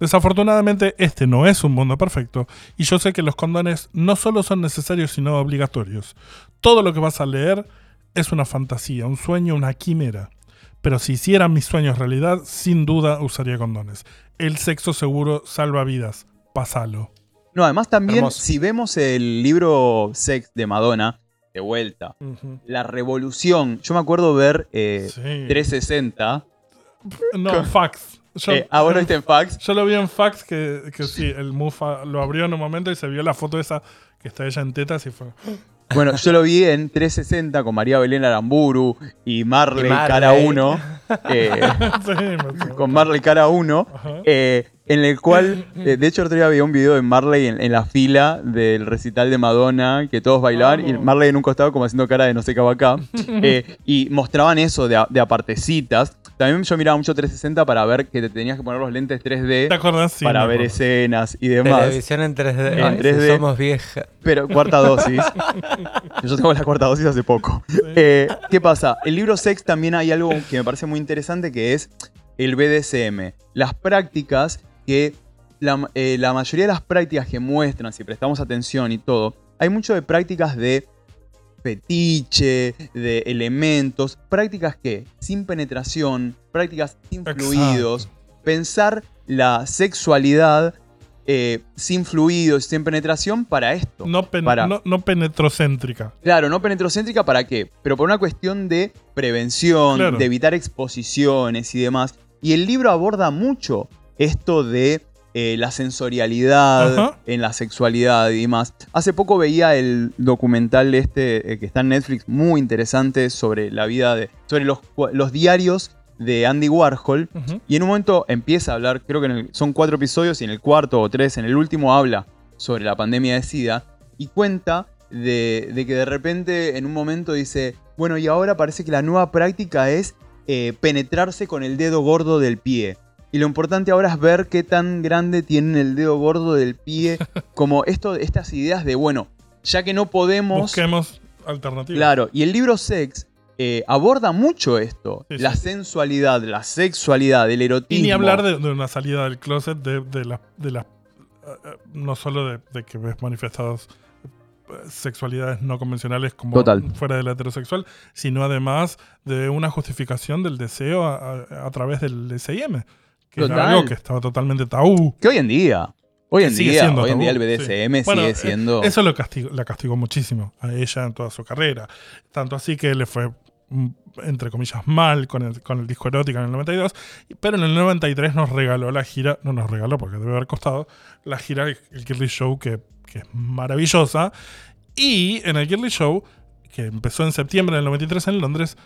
Desafortunadamente, este no es un mundo perfecto, y yo sé que los condones no solo son necesarios, sino obligatorios. Todo lo que vas a leer es una fantasía, un sueño, una quimera. Pero si hicieran mis sueños realidad, sin duda usaría condones. El sexo seguro salva vidas. Pásalo. No, además también, Hermoso. si vemos el libro Sex de Madonna, de vuelta, la revolución, yo me acuerdo ver eh, Sí. 360. No, Con- fax. Yo- Eh, ah, ¿vos lo viste en fax? Yo lo vi en fax que, que sí, el Mufa lo abrió en un momento y se vio la foto esa que está ella en tetas y fue. Bueno, yo lo vi en 360 con María Belén Aramburu y Marley, Y Marley. cara 1. eh, Sí, me- con Marley cara 1. eh, en el cual, eh, de hecho, el otro día había un video de Marley en, en la fila del recital de Madonna, que todos bailaban, y Marley en un costado como haciendo cara de no sé qué va acá. eh, y mostraban eso de, a- de apartecitas. También yo miraba mucho 360 para ver que te tenías que poner los lentes 3D ¿Te acordás? Sí, para me ver escenas y demás. Televisión en 3D. En Ay, si 3D. somos viejas. Pero cuarta dosis. Yo tengo la cuarta dosis hace poco. Eh, ¿Qué pasa? El libro Sex también hay algo que me parece muy interesante que es el BDSM. Las prácticas que la, eh, la mayoría de las prácticas que muestran, si prestamos atención y todo, hay mucho de prácticas de fetiche, de elementos, prácticas que sin penetración, prácticas sin Exacto. fluidos, pensar la sexualidad eh, sin fluidos, sin penetración para esto. No, pen- para, no, no penetrocéntrica. Claro, no penetrocéntrica para qué, pero por una cuestión de prevención, Claro. de evitar exposiciones y demás. Y el libro aborda mucho esto de eh, la sensorialidad Ajá. en la sexualidad y demás. Hace poco veía el documental este eh, que está en Netflix, muy interesante sobre la vida de. sobre los, los diarios de Andy Warhol. Y en un momento empieza a hablar, creo que en el- son cuatro episodios y en el cuarto o tres, en el último habla sobre la pandemia de SIDA y cuenta de, de que de repente en un momento dice, bueno, y ahora parece que la nueva práctica es eh, penetrarse con el dedo gordo del pie. Y lo importante ahora es ver qué tan grande tienen el dedo gordo del pie, como esto, estas ideas de, bueno, ya que no podemos... Busquemos alternativas. Claro, y el libro Sex eh, aborda mucho esto, Sí, la sí. sensualidad, la sexualidad, el erotismo. Y ni hablar de, de una salida del closet de, de las. De las eh, no solo de, de que ves manifestados eh, sexualidades no convencionales como Total. fuera de la heterosexual, sino además de una justificación del deseo a, a- a través del SIM, que Total. era algo que estaba totalmente tabú. Que hoy en día, hoy en día, siendo hoy en día el BDSM sí. Sigue eh, siendo... Eso lo castigó, la castigó muchísimo a ella en toda su carrera. Tanto así que le fue, mm, entre comillas, mal con el, con el disco erótica en el 92. Pero en el 93 nos regaló la gira, no nos regaló porque debe haber costado, la gira, el Girly Show, que, que es maravillosa. Y en el Girly Show que empezó en septiembre del 93 en Londres,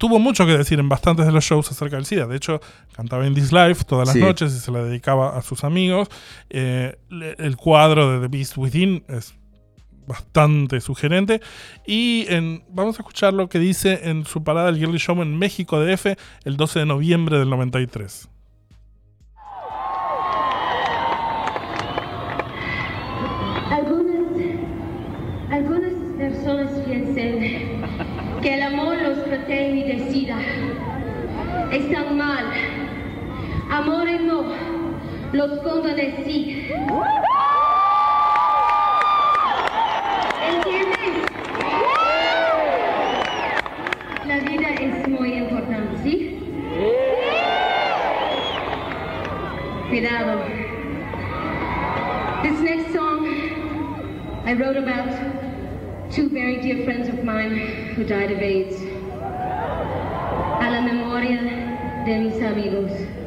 tuvo mucho que decir en bastantes de los shows acerca del SIDA. De hecho, cantaba In This Life todas las Sí. noches y se la dedicaba a sus amigos. Eh, el cuadro de The Beast Within es bastante sugerente. Y en- vamos a escuchar lo que dice en su parada del Girly Show en México DF el 12 de noviembre del 93. Los muy importante, ¿sí? This next song I wrote about two very dear friends of mine who died of AIDS. A la memoria de mis amigos.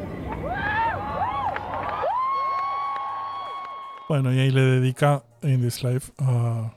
Bueno, y ahí le dedica In This Life a,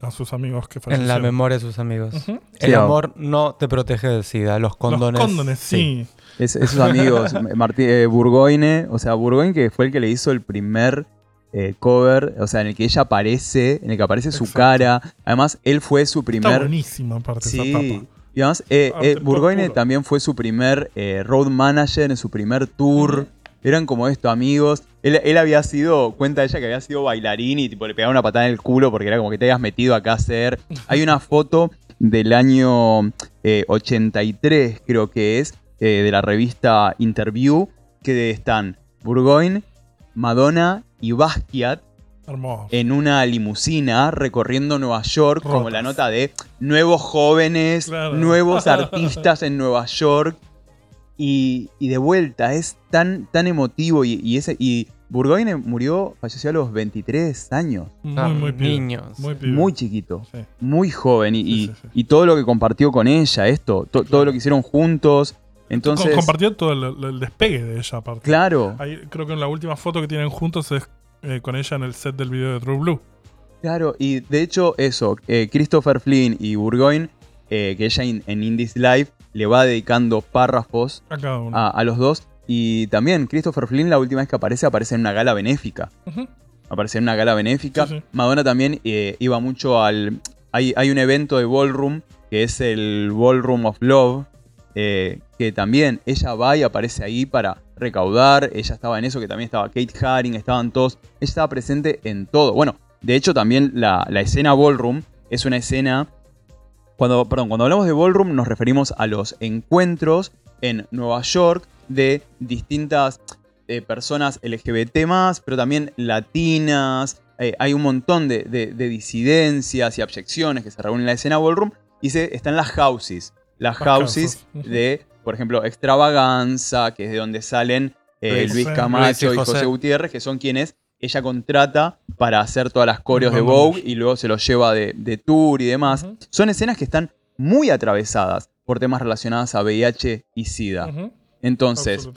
a sus amigos que En fallecieron. la memoria de sus amigos. El Sí, amor no te protege del SIDA, los condones. condones, sí. Es- esos amigos, Martí, eh, Burgoyne, o sea, Burgoyne que fue el que le hizo el primer eh, cover, o sea, en el que ella aparece, en el que aparece su cara. Además, él fue su Está primer... buenísima aparte esa Sí. tapa. Y además, eh, eh, Burgoyne también fue su primer eh, road manager en su primer tour. Eran como esto, amigos. Él, él había sido, cuenta ella que había sido bailarín y tipo le pegaba una patada en el culo porque era como que te habías metido acá a hacer. Hay una foto del año eh, 83, creo que es, eh, de la revista Interview, que están Burgoyne, Madonna y Basquiat Hermoso. en una limusina recorriendo Nueva York, como la nota de nuevos jóvenes, Claro. nuevos artistas en Nueva York. Y, y de vuelta, es tan, tan emotivo. Y, y ese, y Burgoyne murió, falleció a los 23 años. Muy, Ah, muy niños. Muy. Muy chiquito, Sí. muy joven. Y, Sí, y- sí, sí. y todo lo que compartió con ella, esto, to- todo lo que hicieron juntos. Entonces, Com- compartió todo el, el despegue de ella aparte. claro, Ahí, creo que en la última foto que tienen juntos es eh, con ella en el set del video de True Blue. Claro, y de hecho eso, eh, Christopher Flynn y Burgoyne, eh, que ella in- en Indies Live le va dedicando párrafos A cada uno. a, a los dos. Y también Christopher Flynn la última vez que aparece aparece en una gala benéfica. Aparece en una gala benéfica. Sí, sí. Madonna también eh, iba mucho al... Hay, hay un evento de Ballroom, que es el Ballroom of Love, eh, que también ella va y aparece ahí para recaudar. Ella estaba en eso, que también estaba Kate Haring, estaban todos. Ella estaba presente en todo. Bueno, de hecho también la, la escena Ballroom es una escena... Cuando, perdón, cuando hablamos de Ballroom nos referimos a los encuentros en Nueva York de distintas eh, personas LGBT pero también latinas. Eh, hay un montón de, de- de disidencias y abyecciones que se reúnen en la escena ballroom. Y se, están las houses. Las houses de, por ejemplo, Extravaganza, que es de donde salen eh, Luis- Camacho y y José. José. Gutiérrez, que son quienes ella contrata para hacer todas las coreos de. Vogue y luego se los lleva de, de tour y demás. Son escenas que están muy atravesadas por temas relacionados a VIH y SIDA. Entonces,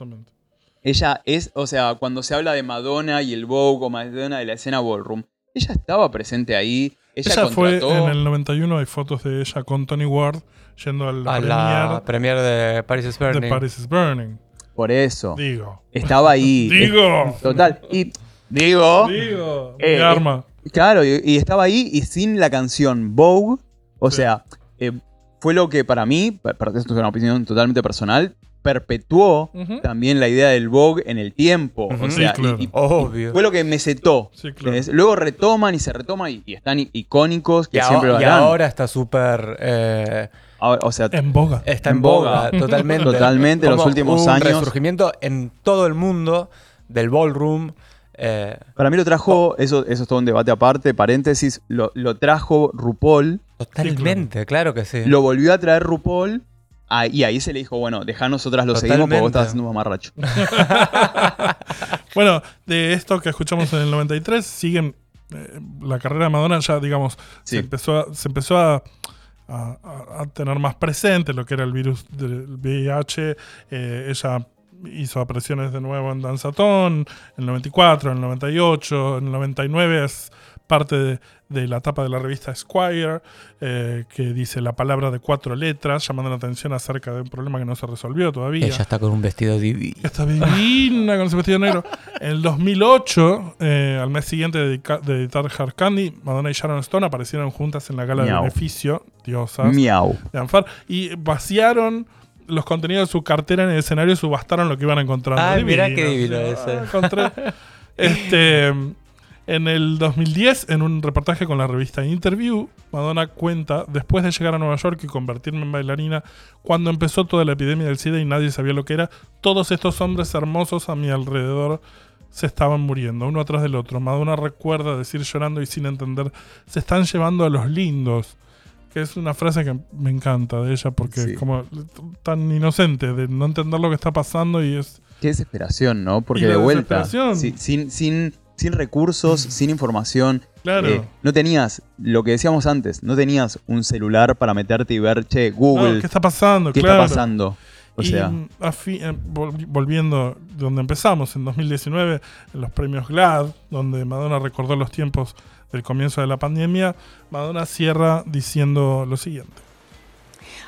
ella es, o sea, cuando se habla de Madonna y el Vogue o Madonna de la escena ballroom, ella estaba presente ahí. Ella, Ella fue en el 91, hay fotos de ella con Tony Ward yendo al A la premier de Paris is premier Burning. de Paris is Burning. Por eso. Digo. Estaba ahí. Digo. Total. Y digo. Digo. Eh, mi arma. Claro, y, y estaba ahí y sin la canción Vogue. O Sí. sea, eh, fue lo que para mí, pa- para esto es una opinión totalmente personal, perpetuó también la idea del Vogue en el tiempo. Ujú. O Sí, sea, y- claro. y, Obvio. fue lo que me setó. Sí, claro. ¿entendés? Luego retoman y se retoman y, y están icónicos que Y, siempre lo ahora, y ahora está súper. eh, o sea, En boga. está en En boga, boga. totalmente. Totalmente, los Como últimos un años. resurgimiento en todo el mundo del ballroom. Eh, para mí lo trajo, eso, eso es todo un debate aparte, paréntesis, lo, lo trajo RuPaul, totalmente, claro que sí. lo volvió a traer RuPaul. ah, y ahí se le dijo, bueno, dejá nosotras lo seguimos porque vos estás haciendo un mamarracho. Bueno, de esto que escuchamos en el 93, siguen eh, la carrera de Madonna ya, digamos, Sí. se empezó a, se empezó a, a- a- a tener más presente lo que era el virus del VIH. eh, ella hizo apariciones de nuevo en Danzatón, en el 94, en el 98, en el 99 es parte de, de la tapa de la revista Esquire, eh, que dice la palabra de cuatro letras, llamando la atención acerca de un problema que no se resolvió todavía. Ella está con un vestido divino. Está divina con ese vestido negro. En el 2008, eh, al mes siguiente de, editar Hard Candy, Madonna y Sharon Stone aparecieron juntas en la gala de beneficio, diosas, Miau. de Anfar, y vaciaron los contenidos de su cartera en el escenario subastaron lo que iban encontrando. Ay, mirá qué Divino, divino sí. ese. Ah, encontré. Este, en el 2010, en un reportaje con la revista Interview, Madonna cuenta, después de llegar a Nueva York y convertirme en bailarina, cuando empezó toda la epidemia del SIDA y nadie sabía lo que era, todos estos hombres hermosos a mi alrededor se estaban muriendo, uno atrás del otro. Madonna recuerda decir llorando y sin entender, se están llevando a los lindos. Que es una frase que me encanta de ella porque es como tan inocente de no entender lo que está pasando y es Qué desesperación, ¿no? Porque de vuelta, sin, sin, sin recursos, sin información, Claro. eh, no tenías, lo que decíamos antes, no tenías un celular para meterte y ver, che, Google, No, ¿qué está pasando? ¿qué Claro. está pasando? O y sea, eh, vol- volviendo de donde empezamos, en 2019, en los premios GLAD, donde Madonna recordó los tiempos del comienzo de la pandemia, Madonna cierra diciendo lo siguiente.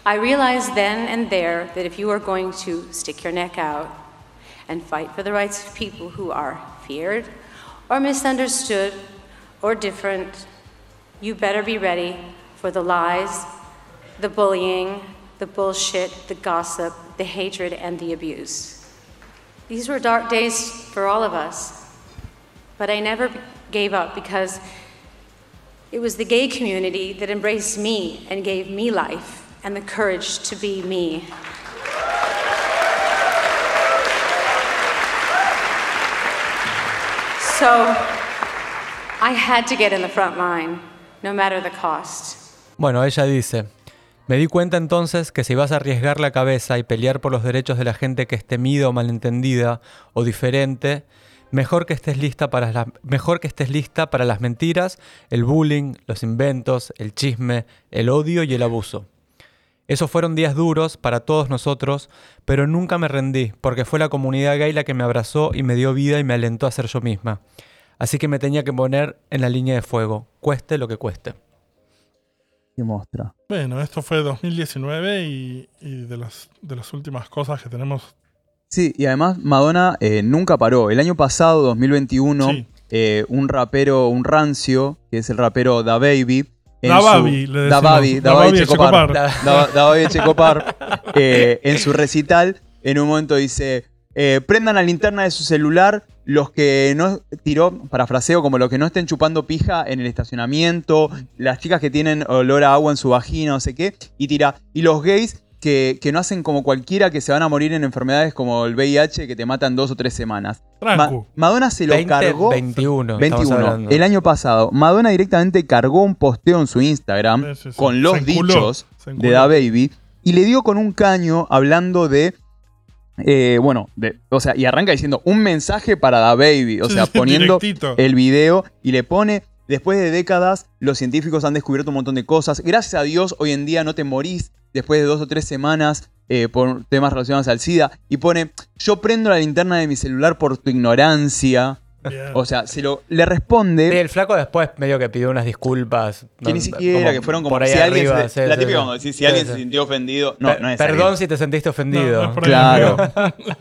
I realized then and there that if you are going to stick your neck out and fight for the rights of people who are feared or misunderstood or different, you better be ready for the lies, the bullying, the bullshit, the gossip, the hatred, and the abuse. These were dark days for all of us, but I never gave up because it was the gay community that embraced me and gave me life and the courage to be me. So I had to get in the front line, no matter the cost. Bueno, ella dice, me di cuenta entonces que si vas a arriesgar la cabeza y pelear por los derechos de la gente que es temida o malentendida o diferente, mejor que estés lista para la- mejor que estés lista para las mentiras, el bullying, los inventos, el chisme, el odio y el abuso. Esos fueron días duros para todos nosotros, pero nunca me rendí, porque fue la comunidad gay la que me abrazó y me dio vida y me alentó a ser yo misma. Así que me tenía que poner en la línea de fuego, cueste lo que cueste. qué mostra. Bueno, esto fue 2019 y, y de, las, de las últimas cosas que tenemos. Sí, y además Madonna eh, nunca paró. El año pasado, 2021, Sí. eh, un rapero, un rancio, que es el rapero Da Baby. en Da su- le Da decimos. Baby, Da Da Baby Baby Checopar. Checopar. Da Da Baby Checopar, eh, en su recital, en un momento dice, eh, prendan la linterna de su celular los que no, tiró, parafraseo, como los que no estén chupando pija en el estacionamiento, las chicas que tienen olor a agua en su vagina, no sé qué, y tira, y los gays que, que no hacen como cualquiera, que se van a morir en enfermedades como el VIH, que te matan dos o tres semanas. Trancu. Madonna se lo 20, cargó. 21, estamos 21. hablando. El año pasado, Madonna directamente cargó un posteo en su Instagram Sí, sí, sí. con los dichos de. Da Baby y le dio con un caño hablando de. eh, bueno, de- o sea, y arranca diciendo un mensaje para Da Baby, o Sí, sea, sí, poniendo directito. el video y le pone. Después de décadas, los científicos han descubierto un montón de cosas. Gracias a Dios, hoy en día no te morís después de dos o tres semanas eh, por temas relacionados al SIDA. Y pone, yo prendo la linterna de mi celular por tu ignorancia. O sea, se lo, le responde... Sí, el flaco después medio que pidió unas disculpas. Que ni siquiera, que fueron como por ahí si alguien se- sí, la sí, típica sí. cuando si Sí, alguien sí. se sintió ofendido. No, Per- no es Perdón si te sentiste ofendido. Claro.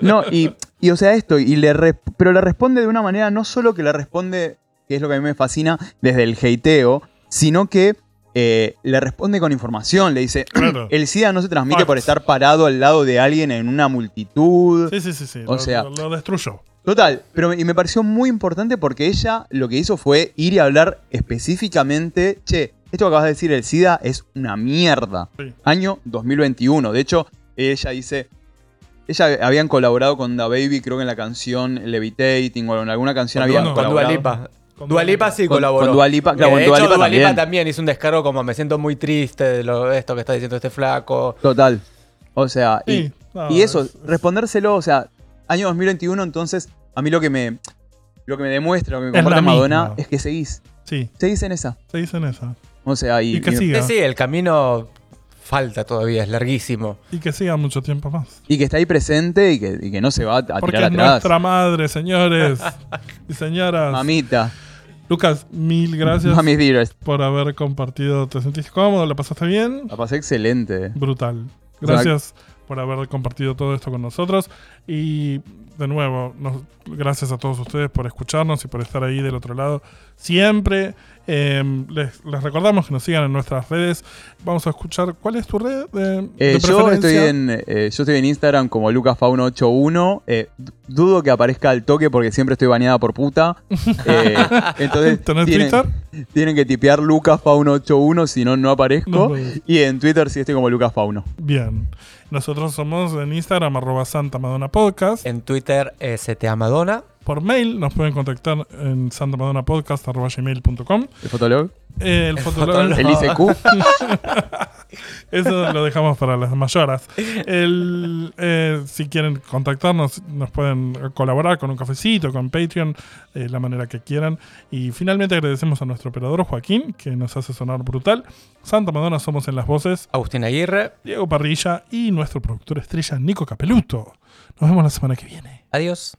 No, y, y, o sea, esto, y le re- pero le responde de una manera, no solo que le responde, que es lo que a mí me fascina, desde el hateo, sino que eh, le responde con información. Le dice, Claro. el SIDA no se transmite Facts. por estar parado al lado de alguien en una multitud. Sí, sí, sí, sí. O lo, sea, lo- destruyó. Total, pero y me pareció muy importante porque ella lo que hizo fue ir y hablar específicamente, che, esto que acabas de decir, el SIDA es una mierda. Sí. Año 2021. De hecho, ella dice, ella habían colaborado con Da Baby, creo que en la canción Levitating o en alguna canción habían Dua- con colaborado. Dua Lipa. Dua Lipa sí Con- colaboró. con Dua Lipa, claro, Eh, con de Dua hecho, Lipa Dua Lipa también. también hizo un descargo como me siento muy triste de lo, de esto que está diciendo este flaco. Total. O sea, y, no, y eso, es- respondérselo, o sea, año 2021, entonces, a mí lo que me, lo que me demuestra, lo que me la Madonna, misma. es que seguís. Sí. Seguís en esa. Se dice en esa. O sea, y, Y que y- siga. Sí, el camino falta todavía, es larguísimo. Y que siga mucho tiempo más. y que está ahí presente y que, y que no se va a Porque tirar es atrás. nuestra madre, señores y señoras. Mamita. Lucas, mil gracias Mami dearest. por haber compartido. ¿Te sentiste cómodo? ¿La pasaste bien? La pasé excelente. Brutal. O sea, Gracias por haber compartido todo esto con nosotros. Y de nuevo, nos- gracias a todos ustedes por escucharnos y por estar ahí del otro lado siempre. Eh, les, les recordamos que nos sigan en nuestras redes. Vamos a escuchar. ¿Cuál es tu red? De, Eh, de yo, estoy preferencia? en, eh, yo estoy en Instagram como lucasfaun81. Eh, dudo que aparezca al toque porque siempre estoy baneada por puta. Eh, entonces ¿Tenés tienen, Twitter? tienen que tipear lucasfaun81 si no, no aparezco. No y en Twitter sí estoy como lucasfauno. Bien. Nosotros somos en Instagram, arroba Santa Madonna Podcast. En Twitter, eh, CTA Madonna. Por mail nos pueden contactar en santamadonapodcast.gmail.com. ¿El fotolog? Eh, el El fotolog. fotolog. El ICQ. Eso lo dejamos para las mayoras. El, eh, si quieren contactarnos, nos pueden colaborar con un cafecito, con Patreon, de la manera que quieran. Y finalmente agradecemos a nuestro operador Joaquín, que nos hace sonar brutal. Santa Madonna somos en las voces. Agustín Aguirre. Diego Parrilla y nuestro productor estrella Nico Capeluto. Nos vemos la semana que viene. Adiós.